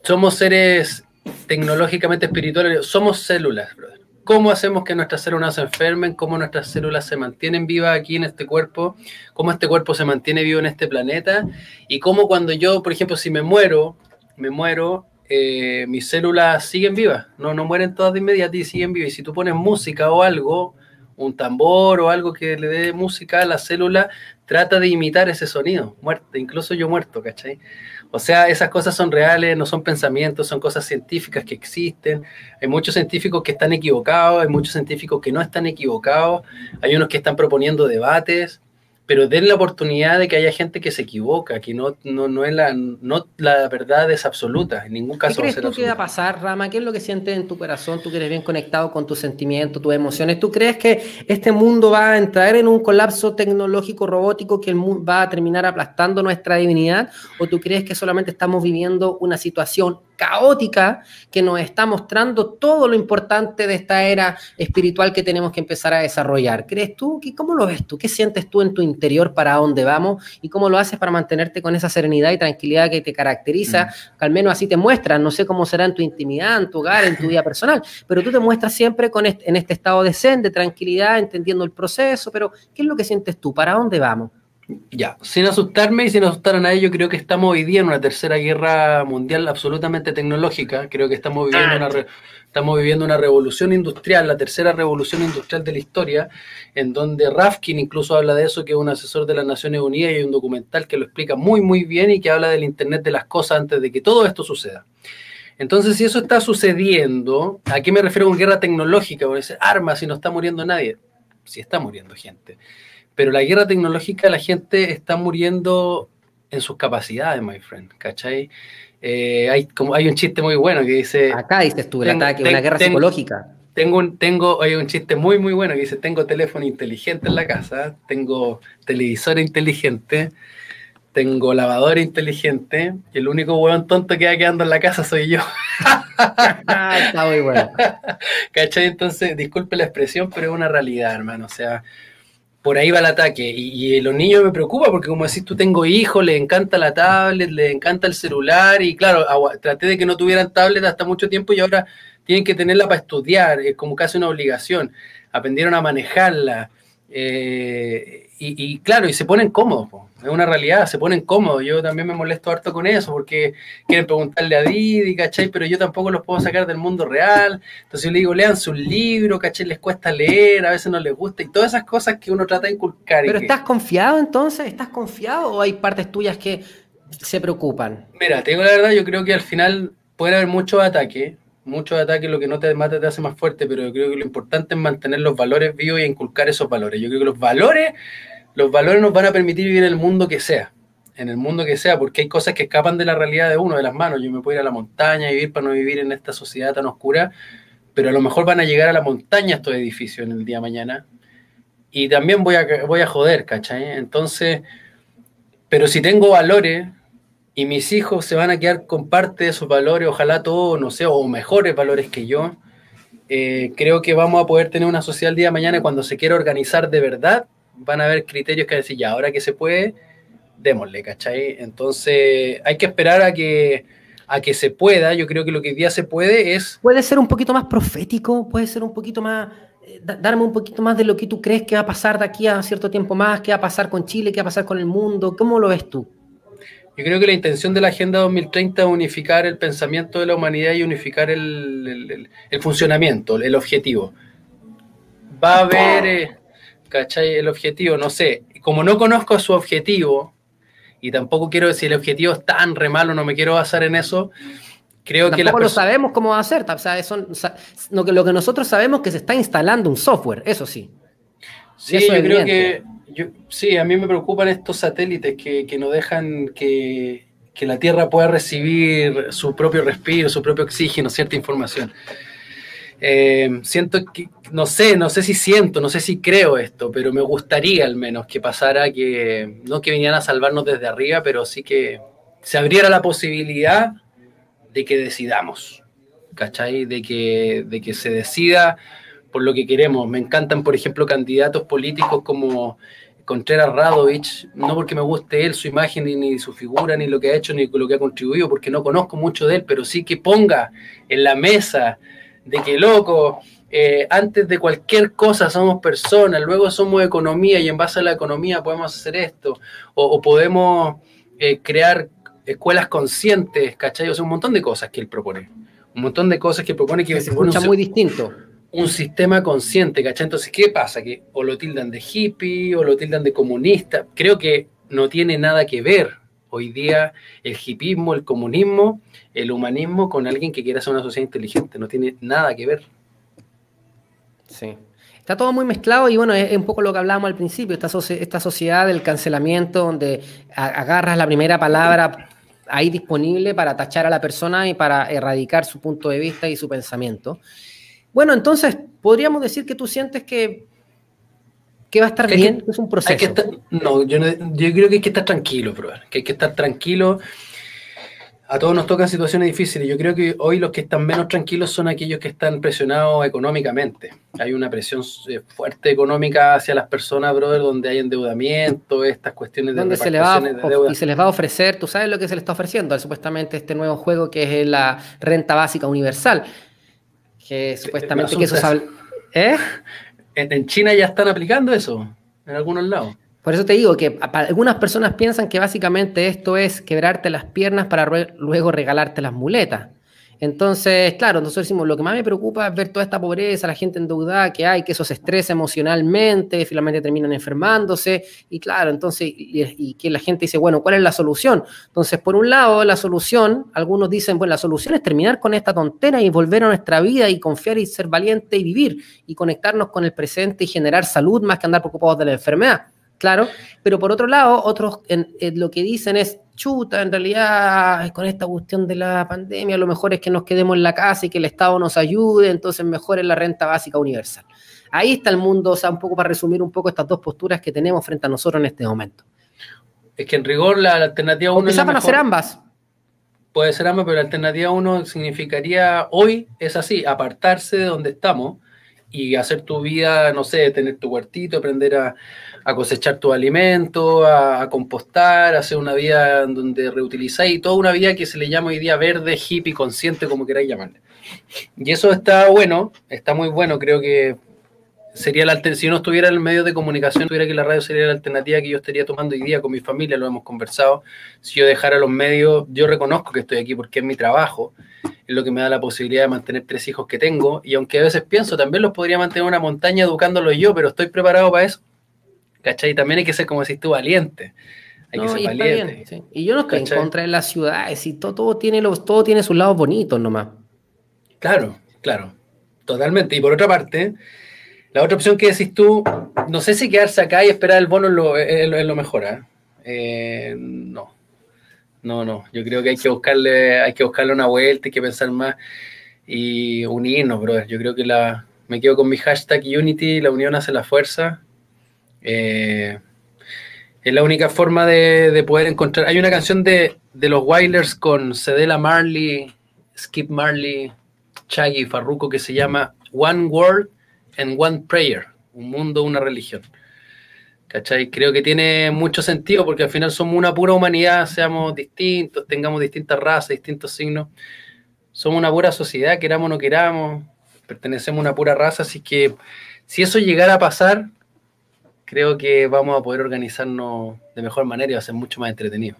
somos seres tecnológicamente espirituales, somos células, brother. ¿Cómo hacemos que nuestras células se enfermen? ¿Cómo nuestras células se mantienen vivas aquí en este cuerpo? ¿Cómo este cuerpo se mantiene vivo en este planeta? Y cómo cuando yo, por ejemplo, si me muero, me muero, eh, mis células siguen vivas, no, no mueren todas de inmediato y siguen vivas. Y si tú pones música o algo, un tambor o algo que le dé música a la célula, trata de imitar ese sonido, muerte, incluso yo muerto, ¿cachai? O sea, esas cosas son reales, no son pensamientos, son cosas científicas que existen. Hay muchos científicos que están equivocados, hay muchos científicos que no están equivocados, hay unos que están proponiendo debates, pero den la oportunidad de que haya gente que se equivoca, que no, no, no, es la, no la verdad es absoluta, en ningún caso. ¿Qué crees tú que va a pasar, Rama? ¿Qué es lo que sientes en tu corazón? Tú que eres bien conectado con tus sentimientos, tus emociones. ¿Tú crees que este mundo va a entrar en un colapso tecnológico, robótico, que el mundo va a terminar aplastando nuestra divinidad? ¿O tú crees que solamente estamos viviendo una situación caótica que nos está mostrando todo lo importante de esta era espiritual que tenemos que empezar a desarrollar. ¿Crees tú? ¿Cómo lo ves tú? ¿Qué sientes tú en tu interior para dónde vamos? ¿Y cómo lo haces para mantenerte con esa serenidad y tranquilidad que te caracteriza? Mm. Que al menos así te muestras. No sé cómo será en tu intimidad, en tu hogar, en tu vida personal, pero tú te muestras siempre con en este estado de zen, de tranquilidad, entendiendo el proceso. Pero, ¿qué es lo que sientes tú? ¿Para dónde vamos? Ya, sin asustarme y sin asustar a nadie, yo creo que estamos hoy día en una tercera guerra mundial absolutamente tecnológica. Creo que estamos viviendo una, estamos viviendo una revolución industrial, la tercera revolución industrial de la historia, en donde Rafkin incluso habla de eso, que es un asesor de las Naciones Unidas y hay un documental que lo explica muy, muy bien y que habla del Internet de las cosas antes de que todo esto suceda. Entonces, si eso está sucediendo, ¿a qué me refiero con guerra tecnológica? Porque es armas y no está muriendo nadie. Si está muriendo gente. Pero la guerra tecnológica, la gente está muriendo en sus capacidades, my friend, ¿cachai? Eh, hay, como, hay un chiste muy bueno que dice... Acá dices tú, el ataque, una guerra psicológica. Tengo un, tengo, hay un chiste muy, muy bueno que dice, tengo teléfono inteligente en la casa, tengo televisor inteligente, tengo lavadora inteligente, y el único hueón tonto que va quedando en la casa soy yo. *laughs* Ah, está muy bueno. *laughs* ¿Cachai? Entonces, disculpe la expresión, pero es una realidad, hermano. O sea, por ahí va el ataque. Y, los niños me preocupa porque como decís, tú tengo hijos, les encanta la tablet, les encanta el celular y claro, traté de que no tuvieran tablet hasta mucho tiempo y ahora tienen que tenerla para estudiar, es como casi una obligación. Aprendieron a manejarla. Eh, y, claro, y se ponen cómodos, es una realidad, se ponen cómodos. Yo también me molesto harto con eso porque quieren preguntarle a Didi, ¿cachai? Pero yo tampoco los puedo sacar del mundo real. Entonces yo le digo, lean su libro, ¿cachai? Les cuesta leer, a veces no les gusta y todas esas cosas que uno trata de inculcar. Pero ¿estás confiado entonces? ¿Estás confiado o hay partes tuyas que se preocupan? Mira, te digo la verdad, yo creo que al final puede haber muchos ataques, muchos ataques, lo que no te mata te hace más fuerte, pero yo creo que lo importante es mantener los valores vivos y inculcar esos valores. Yo creo que los valores los valores nos van a permitir vivir en el mundo que sea, en el mundo que sea, porque hay cosas que escapan de la realidad de uno, de las manos. Yo me puedo ir a la montaña y vivir para no vivir en esta sociedad tan oscura, pero a lo mejor van a llegar a la montaña estos edificios en el día de mañana. Y también voy a, voy a joder, ¿cachai? Entonces, pero si tengo valores y mis hijos se van a quedar con parte de esos valores, ojalá todos, no sé, o mejores valores que yo, eh, creo que vamos a poder tener una sociedad el día de mañana cuando se quiera organizar de verdad, van a haber criterios que decir, ya, ahora que se puede, démosle, ¿cachai? Entonces hay que esperar a que, a que se pueda. Yo creo que lo que hoy día se puede es... Puede ser un poquito más profético, puede ser un poquito más... Eh, darme un poquito más de lo que tú crees que va a pasar de aquí a cierto tiempo más, qué va a pasar con Chile, qué va a pasar con el mundo, ¿cómo lo ves tú? Yo creo que la intención de la Agenda 2030 es unificar el pensamiento de la humanidad y unificar el, funcionamiento, el objetivo. Va a haber... Eh, ¿cachai? El objetivo, no sé, como no conozco su objetivo, y tampoco quiero decir el objetivo es tan re malo, no me quiero basar en eso, creo que la lo sabemos cómo va a ser, o sea, eso, lo, que, lo que nosotros sabemos es que se está instalando un software, eso sí. Sí, yo creo que, sí, a mí me preocupan estos satélites que, que no dejan que, que la Tierra pueda recibir su propio respiro, su propio oxígeno, cierta información. Eh, siento que, no sé, no sé si siento, no sé si creo esto, pero me gustaría al menos que pasara que, no que vinieran a salvarnos desde arriba, pero sí que se abriera la posibilidad de que decidamos, ¿cachai? De que, de que se decida por lo que queremos. Me encantan, por ejemplo, candidatos políticos como Contreras Radovich, no porque me guste él, su imagen, ni, su figura, ni lo que ha hecho, ni lo que ha contribuido, porque no conozco mucho de él, pero sí que ponga en la mesa de que, loco, eh, antes de cualquier cosa somos personas, luego somos economía y en base a la economía podemos hacer esto, o, podemos eh, crear escuelas conscientes, ¿cachai? O sea, un montón de cosas que él propone. Un montón de cosas que propone que, se escucha muy distinto un sistema consciente, ¿cachai? Entonces, ¿qué pasa? Que o lo tildan de hippie o lo tildan de comunista. Creo que no tiene nada que ver hoy día el hippismo, el comunismo, el humanismo con alguien que quiera ser una sociedad inteligente. No tiene nada que ver. Sí. Está todo muy mezclado y bueno, es un poco lo que hablábamos al principio, esta, esta sociedad del cancelamiento donde agarras la primera palabra ahí disponible para tachar a la persona y para erradicar su punto de vista y su pensamiento. Bueno, entonces, podríamos decir que tú sientes que, que va a estar bien, que, es un proceso. no, yo creo que hay que estar tranquilo, bro, que hay que estar tranquilo. A todos nos tocan situaciones difíciles. Yo creo que hoy los que están menos tranquilos son aquellos que están presionados económicamente. Hay una presión eh, fuerte económica hacia las personas, brother, donde hay endeudamiento, estas cuestiones de se le va Y se les va a ofrecer, tú sabes lo que se le está ofreciendo, supuestamente este nuevo juego que es la renta básica universal que supuestamente que eso ¿Eh? En, China ya están aplicando eso, en algunos lados. Por eso te digo que algunas personas piensan que básicamente esto es quebrarte las piernas para luego regalarte las muletas. Entonces, claro, nosotros decimos, lo que más me preocupa es ver toda esta pobreza, la gente endeudada que hay, que eso se estresa emocionalmente, finalmente terminan enfermándose, y claro, entonces, y, que la gente dice, bueno, ¿cuál es la solución? Entonces, por un lado, la solución, algunos dicen, bueno, la solución es terminar con esta tontera y volver a nuestra vida y confiar y ser valiente y vivir, y conectarnos con el presente y generar salud más que andar preocupados de la enfermedad. Claro, pero por otro lado, otros lo que dicen es, chuta, en realidad con esta cuestión de la pandemia lo mejor es que nos quedemos en la casa y que el Estado nos ayude, entonces mejor es la renta básica universal. Ahí está el mundo, o sea, un poco para resumir un poco estas dos posturas que tenemos frente a nosotros en este momento. Es que en rigor la, alternativa 1 van a ser ambas. Puede ser ambas, pero la alternativa 1 significaría hoy es así, apartarse de donde estamos y hacer tu vida, no sé, tener tu huertito, aprender a, cosechar tu alimento, a, compostar, hacer una vida donde reutilizáis, toda una vida que se le llama hoy día verde, hippie, consciente, como queráis llamarle. Y eso está bueno, está muy bueno, creo que sería la si no estuviera en el medio de comunicación, tuviera que la radio sería la alternativa que yo estaría tomando hoy día con mi familia, lo hemos conversado. Si yo dejara los medios, yo reconozco que estoy aquí porque es mi trabajo, es lo que me da la posibilidad de mantener tres hijos que tengo, y aunque a veces pienso, también los podría mantener en una montaña educándolos yo, pero estoy preparado para eso. ¿Cachai? También hay que ser, como decís tú, valiente. Hay que ser valiente. Y yo no estoy en contra de las ciudades, y todo, todo, tiene los, todo tiene sus lados bonitos nomás. Claro, claro, totalmente. Y por otra parte, la otra opción que decís tú, no sé si quedarse acá y esperar el bono es lo, mejor, ¿eh? ¿eh? no. No, no. Yo creo que hay que buscarle, hay que buscarle una vuelta, hay que pensar más y unirnos, brother. Yo creo que la, me quedo con mi hashtag Unity, la unión hace la fuerza. Eh, es la única forma de, poder encontrar. Hay una canción de, de los Wilders con Cedela Marley, Skip Marley, Chaggy, Farruko que se llama One World en One Prayer, un mundo, una religión. ¿Cachai? Creo que tiene mucho sentido porque al final somos una pura humanidad, seamos distintos, tengamos distintas razas, distintos signos. Somos una pura sociedad, queramos o no queramos, pertenecemos a una pura raza, así que si eso llegara a pasar, creo que vamos a poder organizarnos de mejor manera y va a ser mucho más entretenido.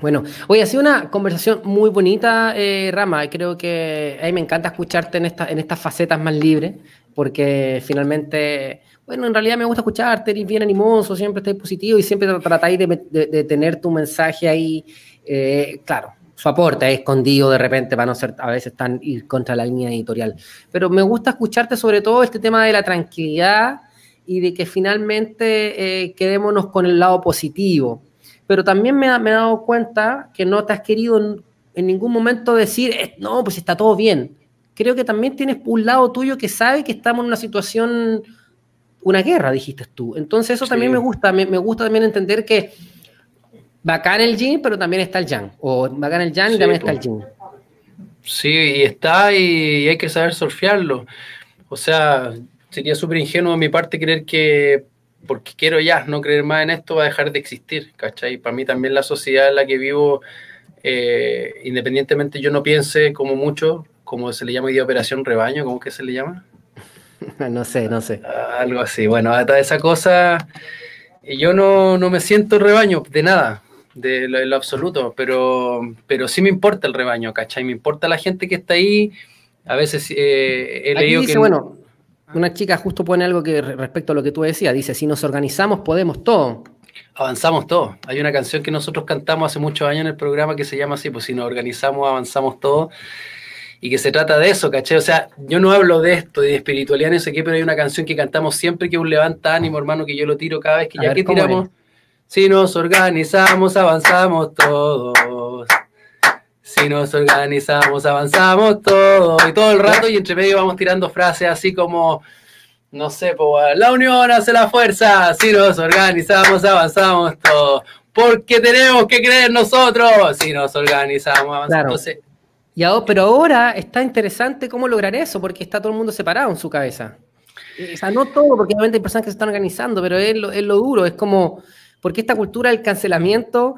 Bueno, hoy ha sido una conversación muy bonita, eh, Rama. Creo que me encanta escucharte en, esta, en estas facetas más libres, porque finalmente, bueno, en realidad me gusta escucharte, eres bien animoso, siempre estás positivo y siempre tratáis de, tener tu mensaje ahí, eh, claro, su aporte es escondido de repente para no ser a veces tan ir contra la línea editorial. Pero me gusta escucharte sobre todo este tema de la tranquilidad y de que finalmente eh, quedémonos con el lado positivo pero también me, me, he dado cuenta que no te has querido en, ningún momento decir, eh, no, pues está todo bien. Creo que también tienes un lado tuyo que sabe que estamos en una situación, una guerra, dijiste tú. Entonces eso también me gusta, me, gusta también entender que bacán el yin, pero también está el yang. O bacán el yang y también está el yin. Sí, y está y hay que saber surfearlo. O sea, sería súper ingenuo de mi parte creer que porque quiero ya no creer más en esto va a dejar de existir, ¿cachai? Para mí también la sociedad en la que vivo, eh, independientemente yo no piense como mucho, como se le llama hoy día operación rebaño, ¿cómo que se le llama? *laughs* no sé, no sé. Algo así, bueno, hasta esa cosa, yo no, no me siento rebaño de nada, de lo, absoluto, pero, pero sí me importa el rebaño, ¿cachai? Me importa la gente que está ahí, a veces eh, he leído que... Bueno, una chica justo pone algo que respecto a lo que tú decías, dice, si nos organizamos podemos todo. Avanzamos todo. Hay una canción que nosotros cantamos hace muchos años en el programa que se llama así, pues si nos organizamos avanzamos todo. Y que se trata de eso, ¿caché? O sea, yo no hablo de esto, de espiritualidad, no sé qué, pero hay una canción que cantamos siempre que un levanta ánimo, hermano, que yo lo tiro cada vez que ya que tiramos. Si nos organizamos, avanzamos todos. Si nos organizamos, avanzamos todo. Y todo el rato, y entre medio vamos tirando frases así como, no sé, la unión hace la fuerza. Si nos organizamos, avanzamos todo. Porque tenemos que creer nosotros. Si nos organizamos, avanzamos. pero ahora está interesante cómo lograr eso, porque está todo el mundo separado en su cabeza. O sea, no todo, porque obviamente hay personas que se están organizando, pero es lo, es lo duro, es como, porque esta cultura del cancelamiento...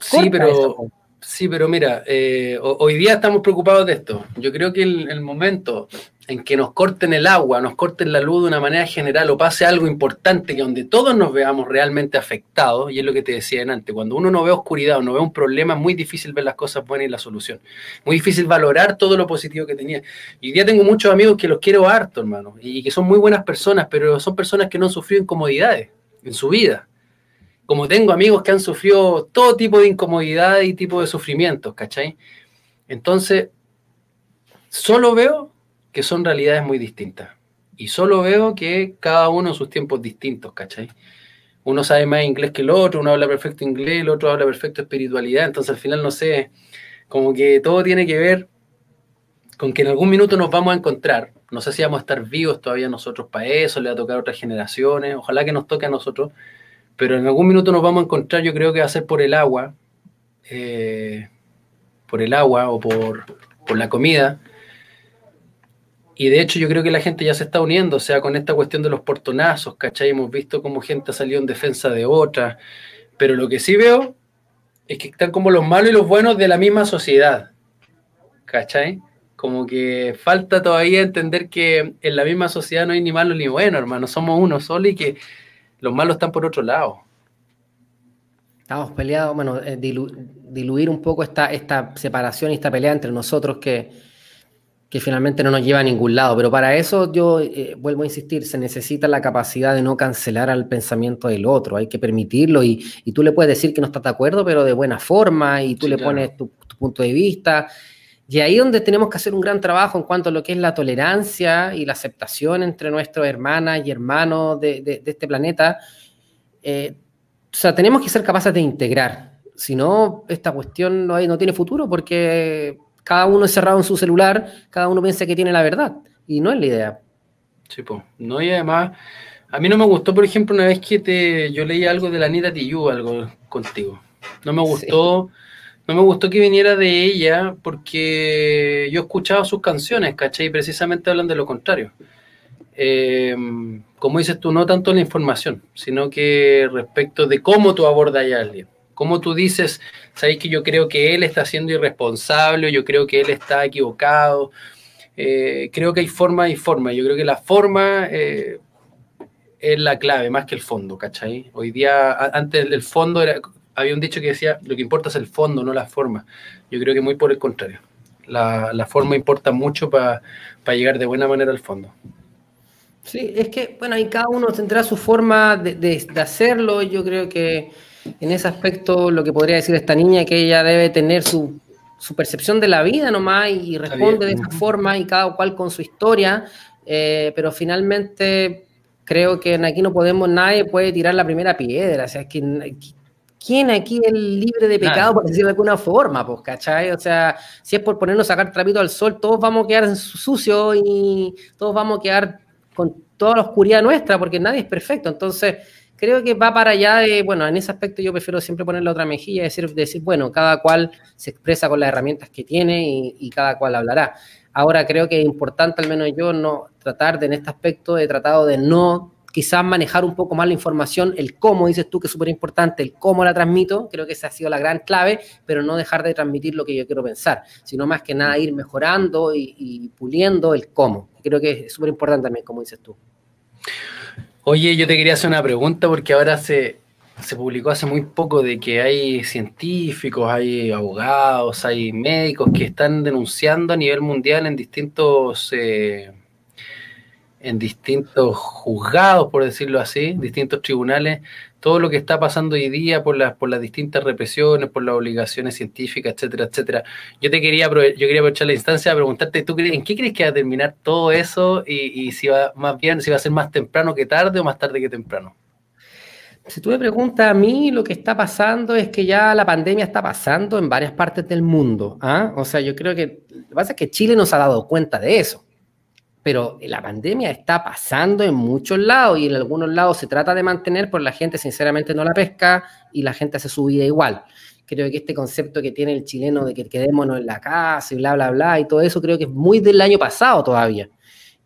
Sí, pero... Sí, pero mira, eh, hoy día estamos preocupados de esto. Yo creo que el, momento en que nos corten el agua, nos corten la luz de una manera general o pase algo importante que donde todos nos veamos realmente afectados, y es lo que te decía antes, cuando uno no ve oscuridad o no ve un problema, es muy difícil ver las cosas buenas y la solución. Muy difícil valorar todo lo positivo que tenía. Y hoy día tengo muchos amigos que los quiero harto, hermano, y que son muy buenas personas, pero son personas que no han sufrido incomodidades en su vida como tengo amigos que han sufrido todo tipo de incomodidad y tipo de sufrimientos, ¿cachai? Entonces, solo veo que son realidades muy distintas. Y solo veo que cada uno en sus tiempos distintos, ¿cachai? Uno sabe más inglés que el otro, uno habla perfecto inglés, el otro habla perfecto espiritualidad, entonces al final no sé, como que todo tiene que ver con que en algún minuto nos vamos a encontrar. No sé si vamos a estar vivos todavía nosotros para eso, le va a tocar a otras generaciones, ojalá que nos toque a nosotros, pero en algún minuto nos vamos a encontrar, yo creo que va a ser por el agua, eh, por el agua o por, la comida. Y de hecho yo creo que la gente ya se está uniendo, o sea, con esta cuestión de los portonazos, ¿cachai? Hemos visto cómo gente ha salido en defensa de otra, pero lo que sí veo es que están como los malos y los buenos de la misma sociedad, ¿cachai? Como que falta todavía entender que en la misma sociedad no hay ni malo ni bueno, hermano, somos uno solo y que los malos están por otro lado. Estamos peleados, bueno, eh, diluir un poco esta, esta separación y esta pelea entre nosotros que, que finalmente no nos lleva a ningún lado. Pero para eso yo eh, vuelvo a insistir, se necesita la capacidad de no cancelar al pensamiento del otro, hay que permitirlo y, tú le puedes decir que no estás de acuerdo, pero de buena forma y tú le pones tu, punto de vista. Y ahí donde tenemos que hacer un gran trabajo en cuanto a lo que es la tolerancia y la aceptación entre nuestras hermanas y hermanos de, este planeta. Eh, o sea, tenemos que ser capaces de integrar. Si no, esta cuestión no, hay, no tiene futuro porque cada uno es cerrado en su celular, cada uno piensa que tiene la verdad y no es la idea. Sí, pues. No, y además, a mí no me gustó, por ejemplo, una vez que te, yo leí algo de la Anita Tijoux, algo contigo. No me gustó. No me gustó que viniera de ella porque yo escuchaba sus canciones, ¿cachai? Y precisamente hablan de lo contrario. Eh, como dices tú, no tanto la información, sino que respecto de cómo tú abordas a alguien. Cómo tú dices, sabéis que yo creo que él está siendo irresponsable, yo creo que él está equivocado. Eh, creo que hay forma y forma. Yo creo que la forma eh, es la clave, más que el fondo, ¿cachai? Hoy día, antes el fondo era, había un dicho que decía, lo que importa es el fondo, no la forma. Yo creo que muy por el contrario. La, forma importa mucho para llegar de buena manera al fondo. Sí, es que, bueno, ahí cada uno tendrá su forma de, hacerlo. Yo creo que en ese aspecto lo que podría decir esta niña es que ella debe tener su, percepción de la vida nomás y responde de esa forma y cada cual con su historia. Eh, pero finalmente creo que aquí no podemos, nadie puede tirar la primera piedra. O sea, es que ¿quién aquí es libre de pecado, por decirlo de alguna forma? Pues, ¿cachai? O sea, si es por ponernos a sacar trapito al sol, todos vamos a quedar sucios y todos vamos a quedar con toda la oscuridad nuestra, porque nadie es perfecto. Entonces, creo que va para allá de, bueno, en ese aspecto yo prefiero siempre poner la otra mejilla y decir, decir bueno, cada cual se expresa con las herramientas que tiene y, cada cual hablará. Ahora creo que es importante, al menos yo, no tratar de en este aspecto, he tratado de no quizás manejar un poco más la información, el cómo, dices tú que es súper importante, el cómo la transmito, creo que esa ha sido la gran clave, pero no dejar de transmitir lo que yo quiero pensar, sino más que nada ir mejorando y, puliendo el cómo. Creo que es súper importante también, como dices tú. Oye, yo te quería hacer una pregunta porque ahora se, se publicó hace muy poco de que hay científicos, hay abogados, hay médicos que están denunciando a nivel mundial en distintos... Eh, en distintos juzgados, por decirlo así, distintos tribunales, todo lo que está pasando hoy día por las, por las distintas represiones, por las obligaciones científicas, etcétera, etcétera. Yo te quería, yo quería aprovechar la instancia a preguntarte, ¿tú en qué crees que va a terminar todo eso y, y si va más bien, si va a ser más temprano que tarde o más tarde que temprano? Si tú me preguntas a mí, lo que está pasando es que ya la pandemia está pasando en varias partes del mundo. ¿ah? O sea, yo creo que lo que pasa es que Chile nos ha dado cuenta de eso pero la pandemia está pasando en muchos lados y en algunos lados se trata de mantener, por la gente sinceramente no la pesca y la gente hace su vida igual. Creo que este concepto que tiene el chileno de que quedémonos en la casa y bla, bla, bla y todo eso, creo que es muy del año pasado todavía.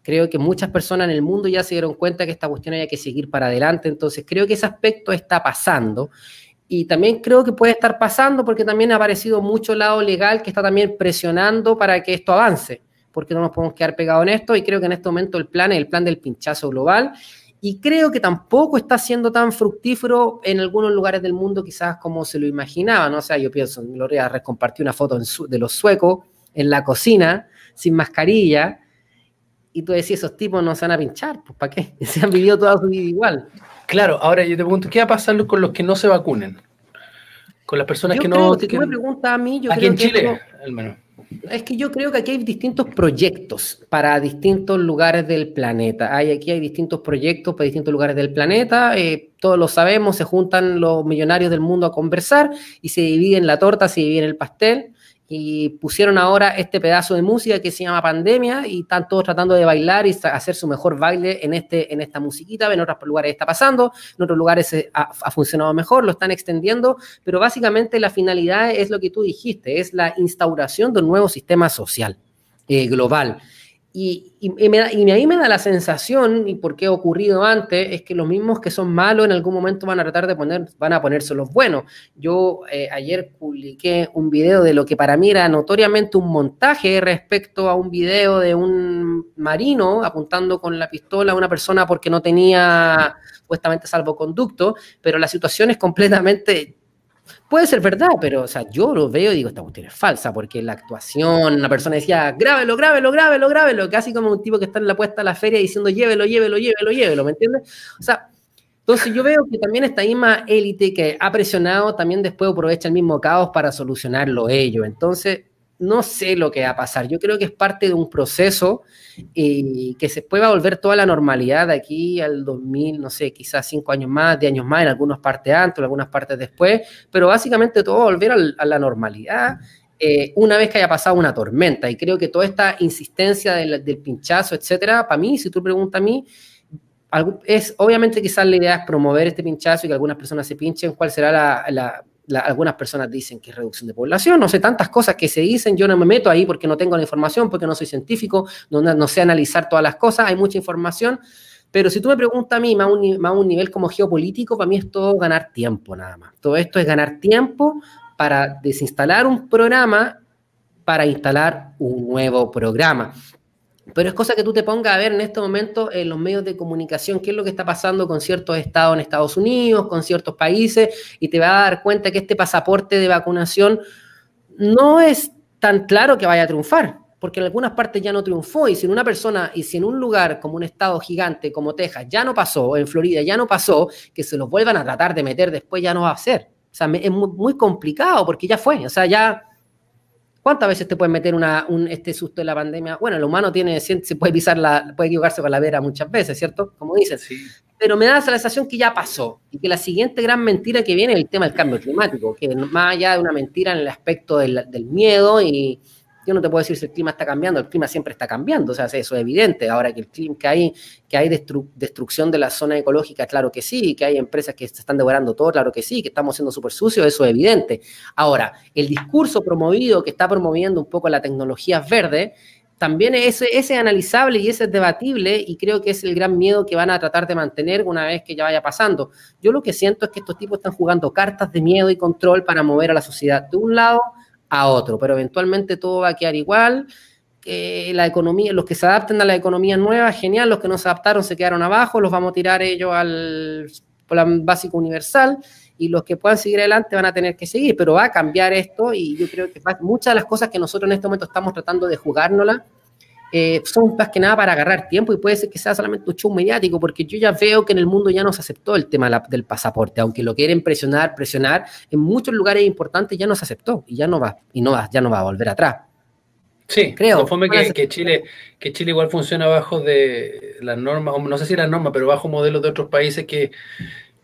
Creo que muchas personas en el mundo ya se dieron cuenta que esta cuestión hay que seguir para adelante, entonces creo que ese aspecto está pasando. Y también creo que puede estar pasando porque también ha aparecido mucho lado legal que está también presionando para que esto avance porque no nos podemos quedar pegados en esto y creo que en este momento el plan es el plan del pinchazo global y creo que tampoco está siendo tan fructífero en algunos lugares del mundo quizás como se lo imaginaban, ¿no? o sea, yo pienso, Gloria compartió una foto de los suecos en la cocina, sin mascarilla, y tú decías, esos tipos no se van a pinchar, pues ¿para qué? *laughs* Se han vivido toda su vida igual. Claro, ahora yo te pregunto, ¿qué va a pasar con los que no se vacunen? Con las personas que no... Si tú me preguntas a mí, yo aquí en Chile, al menos es que yo creo que aquí hay distintos proyectos para distintos lugares del planeta. Hay, aquí hay distintos proyectos para distintos lugares del planeta. Eh, todos lo sabemos, se juntan los millonarios del mundo a conversar y se dividen la torta, se dividen el pastel y pusieron ahora este pedazo de música que se llama Pandemia y están todos tratando de bailar y hacer su mejor baile en, este, en esta musiquita. En otros lugares está pasando, en otros lugares ha, ha, funcionado mejor, lo están extendiendo, pero básicamente la finalidad es lo que tú dijiste, es la instauración de un nuevo sistema social eh, global. Y, y, me y, me da la sensación, y por qué ha ocurrido antes, es que los mismos que son malos en algún momento van a tratar de poner, van a ponerse los buenos. Yo eh, ayer publiqué un video de lo que para mí era notoriamente un montaje respecto a un video de un marino apuntando con la pistola a una persona porque no tenía supuestamente salvoconducto, pero la situación es completamente Puede ser verdad, pero o sea, yo lo veo y digo, esta cuestión es falsa, porque la actuación, una persona decía, grábelo, grábelo, grábelo, grábelo, casi como un tipo que está en la puesta a la feria diciendo, llévelo, llévelo, llévelo, llévelo, ¿me entiendes? O sea, entonces yo veo que también esta misma élite que ha presionado, también después aprovecha el mismo caos para solucionarlo ello. Entonces, no sé lo que va a pasar. Yo creo que es parte de un proceso y que se pueda volver toda la normalidad de aquí al 2000, no sé, quizás cinco años más, de años más, en algunas partes antes, en algunas partes después, pero básicamente todo volver a la normalidad. Eh, una vez que haya pasado una tormenta, y creo que toda esta insistencia del, del pinchazo, etcétera, para mí, si tú preguntas a mí, es obviamente quizás la idea es promover este pinchazo y que algunas personas se pinchen, cuál será la algunas personas dicen que es reducción de población, no sé, tantas cosas que se dicen, yo no me meto ahí porque no tengo la información, porque no soy científico, no, no sé analizar todas las cosas, hay mucha información, pero si tú me preguntas a mí, más un, más un nivel como geopolítico, para mí es todo ganar tiempo nada más. Todo esto es ganar tiempo para desinstalar un programa, para instalar un nuevo programa. Pero es cosa que tú te pongas a ver en este momento en los medios de comunicación qué es lo que está pasando con ciertos estados en Estados Unidos, con ciertos países, y te vas a dar cuenta que este pasaporte de vacunación no es tan claro que vaya a triunfar, porque en algunas partes ya no triunfó, y si en una persona, y si en un lugar como un estado gigante como Texas ya no pasó, en Florida ya no pasó, que se los vuelvan a tratar de meter después ya no va a ser. O sea, es muy complicado porque ya fue, o sea, ya ¿Cuántas veces te puede meter una, un, este susto de la pandemia? Bueno, el humano tiene, se puede pisar la, puede equivocarse con la vera muchas veces, ¿cierto? Como dicen. Sí. Pero me da la sensación que ya pasó y que la siguiente gran mentira que viene es el tema del cambio climático, que más allá de una mentira en el aspecto del, del miedo y, yo no te puedo decir si el clima está cambiando, el clima siempre está cambiando, o sea, eso es evidente. Ahora que el clima, que hay, que hay destru, destrucción de la zona ecológica, claro que sí, que hay empresas que se están devorando todo, claro que sí, que estamos siendo súper sucios, eso es evidente. Ahora, el discurso promovido que está promoviendo un poco la tecnología verde, también ese es analizable y ese es debatible y creo que es el gran miedo que van a tratar de mantener una vez que ya vaya pasando. Yo lo que siento es que estos tipos están jugando cartas de miedo y control para mover a la sociedad de un lado a otro, pero eventualmente todo va a quedar igual. la economía, los que se adapten a la economía nueva, genial, los que no se adaptaron se quedaron abajo, los vamos a tirar ellos al plan básico universal y los que puedan seguir adelante van a tener que seguir, pero va a cambiar esto y yo creo que muchas de las cosas que nosotros en este momento estamos tratando de jugárnosla eh, son más que nada para agarrar tiempo y puede ser que sea solamente un show mediático, porque yo ya veo que en el mundo ya no se aceptó el tema del pasaporte, aunque lo quieren presionar, presionar, en muchos lugares importantes ya no se aceptó y ya no va, y no va, ya no va a volver atrás. Sí, creo. que, que, Chile, que Chile igual funciona bajo de las normas, no sé si las normas, pero bajo modelos de otros países que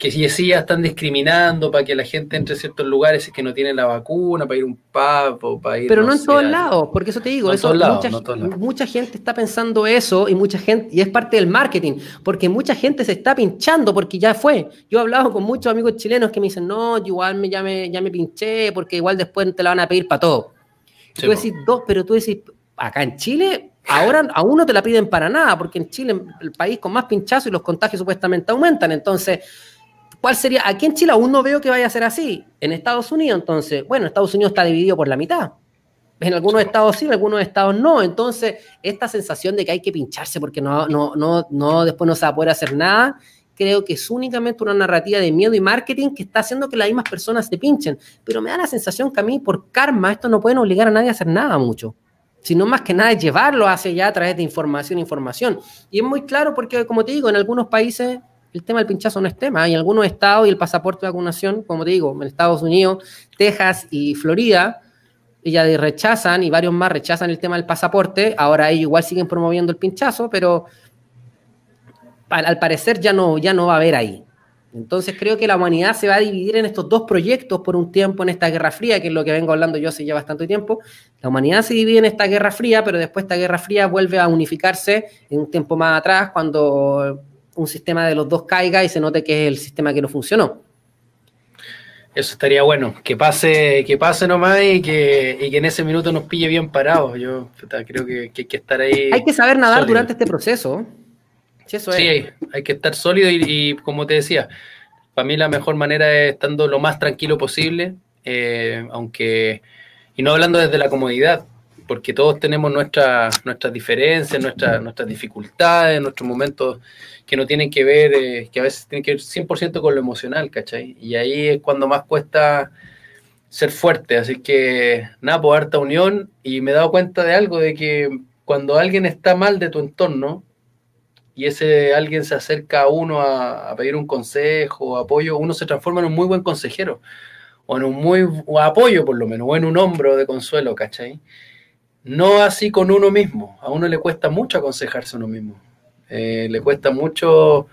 que si sí ya están discriminando para que la gente entre a ciertos lugares que no tienen la vacuna, para ir a un pub o para ir... Pero no, en todos lados, porque eso te digo, eso, mucha, mucha, gente está pensando eso y mucha gente, y es parte del marketing, porque mucha gente se está pinchando porque ya fue. Yo he hablado con muchos amigos chilenos que me dicen, no, igual me, ya, me, ya me pinché porque igual después te la van a pedir para todo. tú decís, dos, pero tú decís, acá en Chile Ahora a uno te la piden para nada, porque en Chile, el país con más pinchazos y los contagios supuestamente aumentan. Entonces, ¿Cuál sería? Aquí en Chile aún no veo que vaya a ser así. En Estados Unidos, entonces, bueno, Estados Unidos está dividido por la mitad. En algunos estados sí, en algunos estados no. Entonces, esta sensación de que hay que pincharse porque no, no, no, no, después no se va a poder hacer nada, creo que es únicamente una narrativa de miedo y marketing que está haciendo que las mismas personas se pinchen. Pero me da la sensación que a mí, por karma, esto no pueden obligar a nadie a hacer nada mucho. Sino más que nada es llevarlo hacia allá a través de información, información. Y es muy claro porque, como te digo, en algunos países el tema del pinchazo no es tema. Hay algunos estados y el pasaporte de vacunación, como te digo, en Estados Unidos, Texas y Florida, ya rechazan y varios más rechazan el tema del pasaporte. Ahora ellos igual siguen promoviendo el pinchazo, pero al parecer ya no, ya no va a haber ahí. Entonces creo que la humanidad se va a dividir en estos dos proyectos por un tiempo en esta Guerra Fría, que es lo que vengo hablando yo hace ya bastante tiempo. La humanidad se divide en esta Guerra Fría, pero después esta Guerra Fría vuelve a unificarse en un tiempo más atrás, cuando un sistema de los dos caiga y se note que es el sistema que no funcionó. Eso estaría bueno, que pase, que pase nomás y que, y que en ese minuto nos pille bien parados. Yo creo que, hay que estar ahí. Hay que saber nadar durante este proceso. Sí, eso sí hay, que estar sólido y, como te decía, para mí la mejor manera es estando lo más tranquilo posible, eh, aunque, y no hablando desde la comodidad, porque todos tenemos nuestras nuestras diferencias, nuestras, nuestras dificultades, nuestros momentos que no tienen que ver, eh, que a veces tienen que ver 100% con lo emocional, ¿cachai? Y ahí es cuando más cuesta ser fuerte, así que nada, por pues, harta unión y me he dado cuenta de algo, de que cuando alguien está mal de tu entorno y ese alguien se acerca a uno a, pedir un consejo o apoyo, uno se transforma en un muy buen consejero o en un muy apoyo por lo menos, o en un hombro de consuelo, ¿cachai? No así con uno mismo, a uno le cuesta mucho aconsejarse a uno mismo. Eh, le cuesta mucho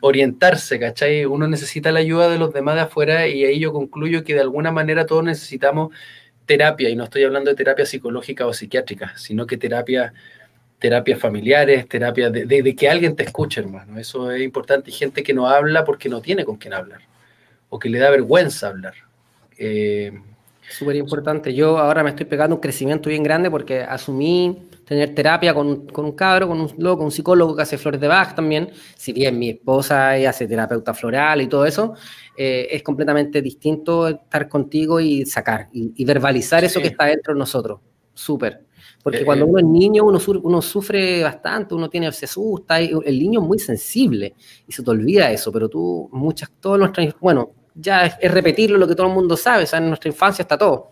orientarse, ¿cachai? Uno necesita la ayuda de los demás de afuera y ahí yo concluyo que de alguna manera todos necesitamos terapia, y no estoy hablando de terapia psicológica o psiquiátrica, sino que terapia, terapias familiares, terapia de, que alguien te escuche, hermano. Eso es importante. Gente que no habla porque no tiene con quién hablar, o que le da vergüenza hablar. Eh, Súper importante. Yo ahora me estoy pegando un crecimiento bien grande porque asumí tener terapia con, con un cabro, con un loco, un psicólogo que hace flores de Bach también. Si bien mi esposa hace terapeuta floral y todo eso, eh, es completamente distinto estar contigo y sacar y, verbalizar eso que está dentro de nosotros. Súper. Porque eh, cuando eh. uno es niño, uno, uno sufre bastante, uno tiene, se asusta, el niño es muy sensible y se te olvida eso, pero tú, muchas, todas nuestras, bueno, ya es, repetirlo lo que todo el mundo sabe, o sea, en nuestra infancia está todo.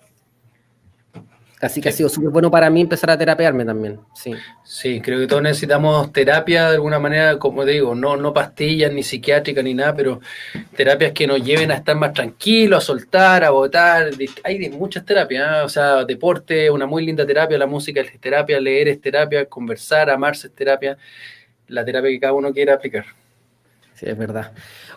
Así que ha sido súper bueno para mí empezar a terapearme también, sí. Sí, creo que todos necesitamos terapia de alguna manera, como digo, no, no pastillas ni psiquiátricas ni nada, pero terapias que nos lleven a estar más tranquilos, a soltar, a votar. Hay muchas terapias, ¿eh? o sea, deporte, una muy linda terapia, la música es terapia, leer es terapia, conversar, amarse es terapia, la terapia que cada uno quiera aplicar. Sí, es verdad.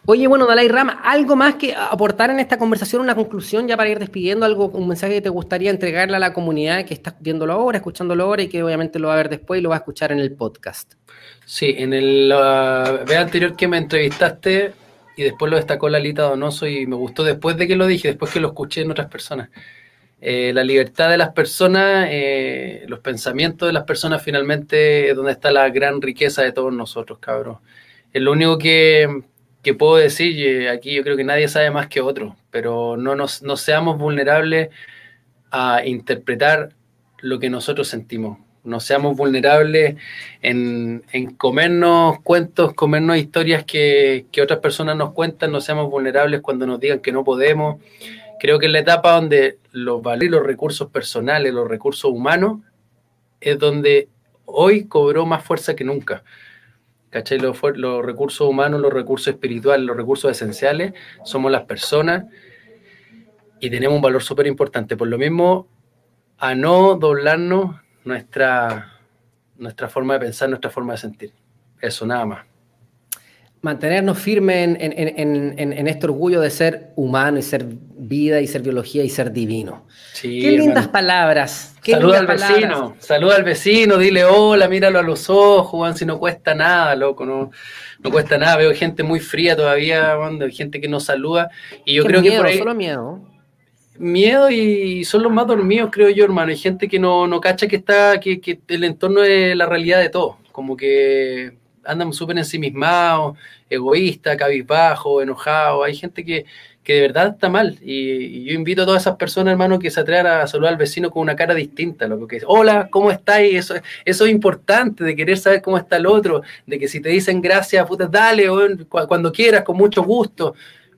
Oye, bueno, Dalai Rama, ¿algo más que aportar en esta conversación, una conclusión ya para ir despidiendo, algo, un mensaje que te gustaría entregarle a la comunidad que está viéndolo ahora, escuchándolo ahora y que obviamente lo va a ver después y lo va a escuchar en el podcast? Sí, en el uh, anterior que me entrevistaste y después lo destacó Lalita Donoso y me gustó después de que lo dije, después que lo escuché en otras personas. Eh, la libertad de las personas, eh, los pensamientos de las personas finalmente es donde está la gran riqueza de todos nosotros, cabros. Es lo único que, puedo decir, aquí yo creo que nadie sabe más que otro, pero no, nos, no seamos vulnerables a interpretar lo que nosotros sentimos. No seamos vulnerables en, comernos cuentos, comernos historias que, que otras personas nos cuentan, no seamos vulnerables cuando nos digan que no podemos Creo que en la etapa donde los valores, los recursos personales, los recursos humanos, es donde hoy cobró más fuerza que nunca. ¿Cachai? Los, los recursos humanos, los recursos espirituales, los recursos esenciales, somos las personas y tenemos un valor súper importante. Por lo mismo, a no doblarnos nuestra, nuestra forma de pensar, nuestra forma de sentir. Eso, nada más mantenernos firmes en, este orgullo de ser humano y ser vida y ser biología y ser divino. Qué lindas palabras. Saluda al vecino, saluda al vecino, dile hola, míralo a los ojos, Juan, si no cuesta nada, loco, no, no cuesta nada. Veo gente muy fría todavía, gente que no saluda. Y yo creo que por ahí, solo miedo. Miedo y son los más dormidos, creo yo, hermano. Hay gente que no, no cacha que está, que, que el entorno es la realidad de todo. Como que andan súper ensimismados, egoístas, cabizbajo, enojados. Hay gente que, que de verdad está mal. Y, yo invito a todas esas personas, hermano, que se atrevan a saludar al vecino con una cara distinta. Lo que es, hola, ¿cómo estáis? Eso, eso es importante, de querer saber cómo está el otro, de que si te dicen gracias, puta, dale, cuando quieras, con mucho gusto.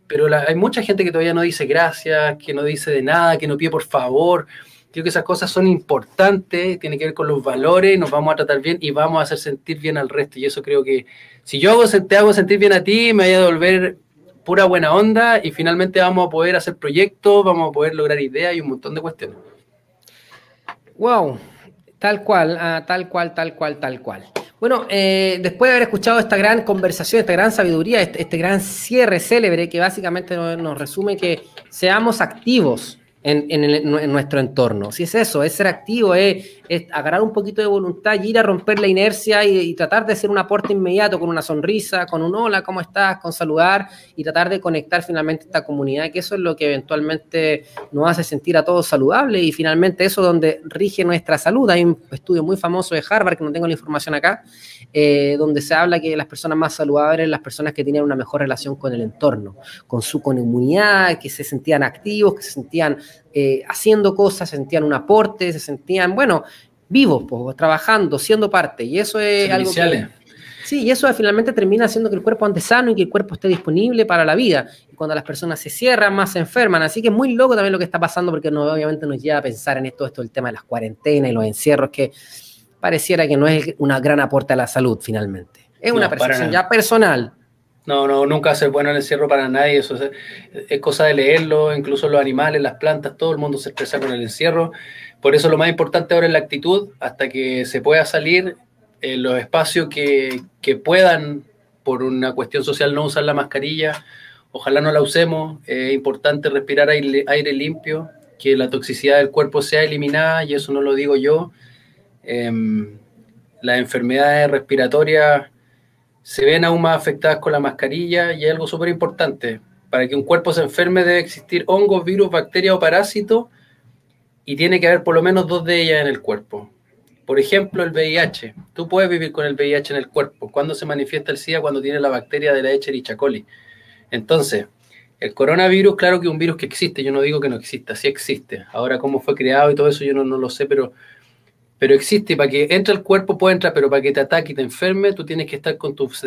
Pero hay mucha gente que todavía no dice gracias, que no dice de nada, que no pide por favor. Creo que esas cosas son importantes, tiene que ver con los valores, nos vamos a tratar bien y vamos a hacer sentir bien al resto. Y eso creo que si yo te hago sentir bien a ti, me voy a devolver pura buena onda y finalmente vamos a poder hacer proyectos, vamos a poder lograr ideas y un montón de cuestiones. Wow, tal cual, ah, tal cual, tal cual, tal cual. Bueno, eh, después de haber escuchado esta gran conversación, esta gran sabiduría, este, este gran cierre célebre que básicamente nos resume que seamos activos, en, nuestro entorno. Si es eso, es ser activo, es, agarrar un poquito de voluntad y ir a romper la inercia y, tratar de hacer un aporte inmediato con una sonrisa, con un hola, ¿cómo estás? Con saludar y tratar de conectar finalmente esta comunidad, que eso es lo que eventualmente nos hace sentir a todos saludables y finalmente eso es donde rige nuestra salud. Hay un estudio muy famoso de Harvard, que no tengo la información acá, eh, donde se habla que las personas más saludables, las personas que tenían una mejor relación con el entorno, con su comunidad, que se sentían activos, que se sentían eh, haciendo cosas, se sentían un aporte, se sentían, bueno, vivos, pues, trabajando, siendo parte. Y eso es algo que, Sí, y eso finalmente termina haciendo que el cuerpo ande sano y que el cuerpo esté disponible para la vida. Y cuando las personas se cierran, más se enferman. Así que es muy loco también lo que está pasando porque no, obviamente nos lleva a pensar en esto, esto el tema de las cuarentenas y los encierros, que pareciera que no es una gran aporte a la salud finalmente. Es una percepción ya personal. No, no, nunca hace bueno el encierro para nadie, eso es, cosa de leerlo, incluso los animales, las plantas, todo el mundo se expresa con el encierro. Por eso lo más importante ahora es la actitud, hasta que se pueda salir en los espacios que, que puedan, por una cuestión social, no usar la mascarilla, ojalá no la usemos, es importante respirar aire, aire, limpio, que la toxicidad del cuerpo sea eliminada, y eso no lo digo yo. Em, las enfermedades respiratorias se ven aún más afectadas con la mascarilla y hay algo súper importante. Para que un cuerpo se enferme debe existir hongos, virus, bacterias o parásitos y tiene que haber por lo menos dos de ellas en el cuerpo. Por ejemplo, el VIH. Tú puedes vivir con el VIH en el cuerpo. ¿Cuándo se manifiesta el SIDA? Cuando tiene la bacteria de la Echerichia coli. Entonces, el coronavirus, claro que es un virus que existe. Yo no digo que no exista, sí existe. Ahora, cómo fue creado y todo eso, yo no, no lo sé, pero pero existe, para que entre el cuerpo puede entrar, pero para que te ataque y te enferme, tú tienes que estar con tus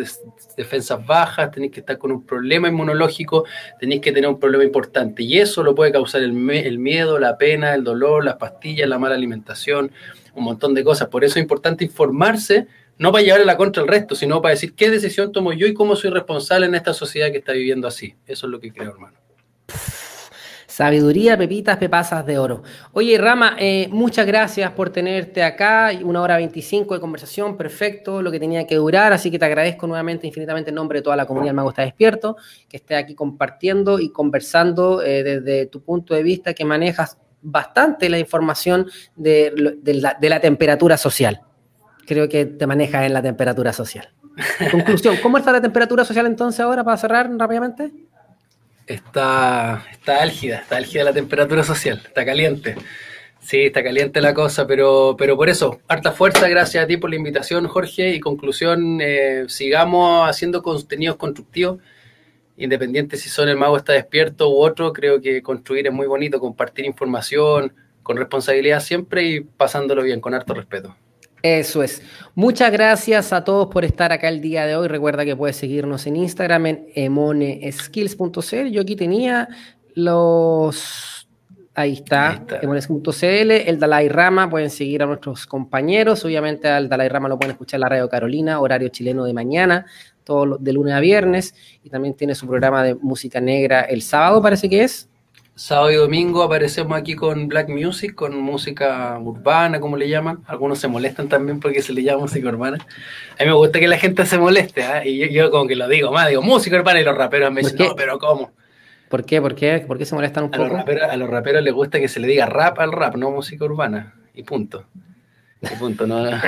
defensas bajas, tienes que estar con un problema inmunológico, tenés que tener un problema importante. Y eso lo puede causar el, el miedo, la pena, el dolor, las pastillas, la mala alimentación, un montón de cosas. Por eso es importante informarse, no para llevarle la contra al resto, sino para decir qué decisión tomo yo y cómo soy responsable en esta sociedad que está viviendo así. Eso es lo que creo, hermano. Sabiduría, pepitas, pepasas de oro. Oye, Rama, eh, muchas gracias por tenerte acá. Una hora 25 de conversación, perfecto, lo que tenía que durar. Así que te agradezco nuevamente infinitamente en nombre de toda la comunidad Mago Está Despierto, que esté aquí compartiendo y conversando eh, desde tu punto de vista, que manejas bastante la información de, la, temperatura social. Creo que te manejas en la temperatura social. Conclusión, ¿cómo está la temperatura social entonces ahora para cerrar rápidamente? Está, está álgida, está álgida la temperatura social, está caliente. Sí, está caliente la cosa, pero, pero por eso, harta fuerza, gracias a ti por la invitación, Jorge. Y conclusión, eh, sigamos haciendo contenidos constructivos, independiente si son el mago está despierto u otro, creo que construir es muy bonito, compartir información con responsabilidad siempre y pasándolo bien, con harto respeto. Eso es. Muchas gracias a todos por estar acá el día de hoy. Recuerda que puedes seguirnos en Instagram en emoneskills.cl. Yo aquí tenía los Ahí está, emones.cl, el Dalai Rama, pueden seguir a nuestros compañeros, obviamente al Dalai Rama lo pueden escuchar en la Radio Carolina, horario chileno de mañana, todo de lunes a viernes, y también tiene su programa de música negra el sábado, parece que es. Sábado y domingo aparecemos aquí con Black Music, con música urbana, como le llaman. Algunos se molestan también porque se le llama música urbana. A mí me gusta que la gente se moleste, ¿eh? y yo, como que lo digo más, digo música urbana y los raperos me dicen, no, pero ¿cómo? ¿Por qué? ¿Por qué? ¿Por qué se molestan un a poco? Los raperos, a los raperos les gusta que se le diga rap al rap, no música urbana. Y punto. Y punto, no. *laughs*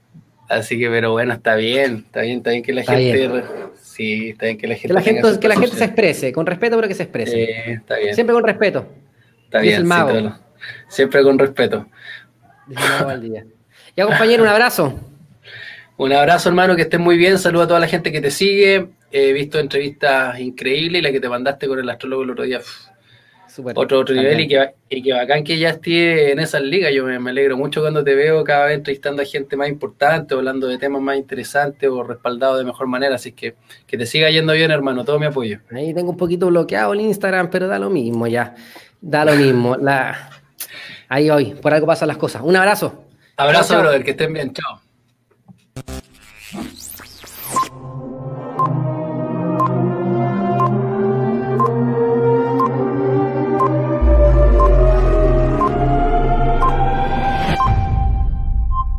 *laughs* Así que, pero bueno, está bien, está bien, está bien que la gente. Sí, está bien que la gente. Que la gente, que la gente se exprese, con respeto, pero que se exprese. Sí, está bien. Siempre con respeto. Está bien, el mago. siempre con respeto. Ya, compañero, un abrazo. Un abrazo, hermano, que estés muy bien. Saludo a toda la gente que te sigue. He visto entrevistas increíbles y la que te mandaste con el astrólogo el otro día. Otro otro nivel y que, y que bacán que ya esté en esas ligas. Yo me, alegro mucho cuando te veo cada vez entrevistando a gente más importante, hablando de temas más interesantes o respaldado de mejor manera. Así que que te siga yendo bien, hermano. Todo mi apoyo. Ahí tengo un poquito bloqueado el Instagram, pero da lo mismo ya. Da lo mismo. La... Ahí hoy, por algo pasan las cosas. Un abrazo. Abrazo, brother. Que estén bien. Chao.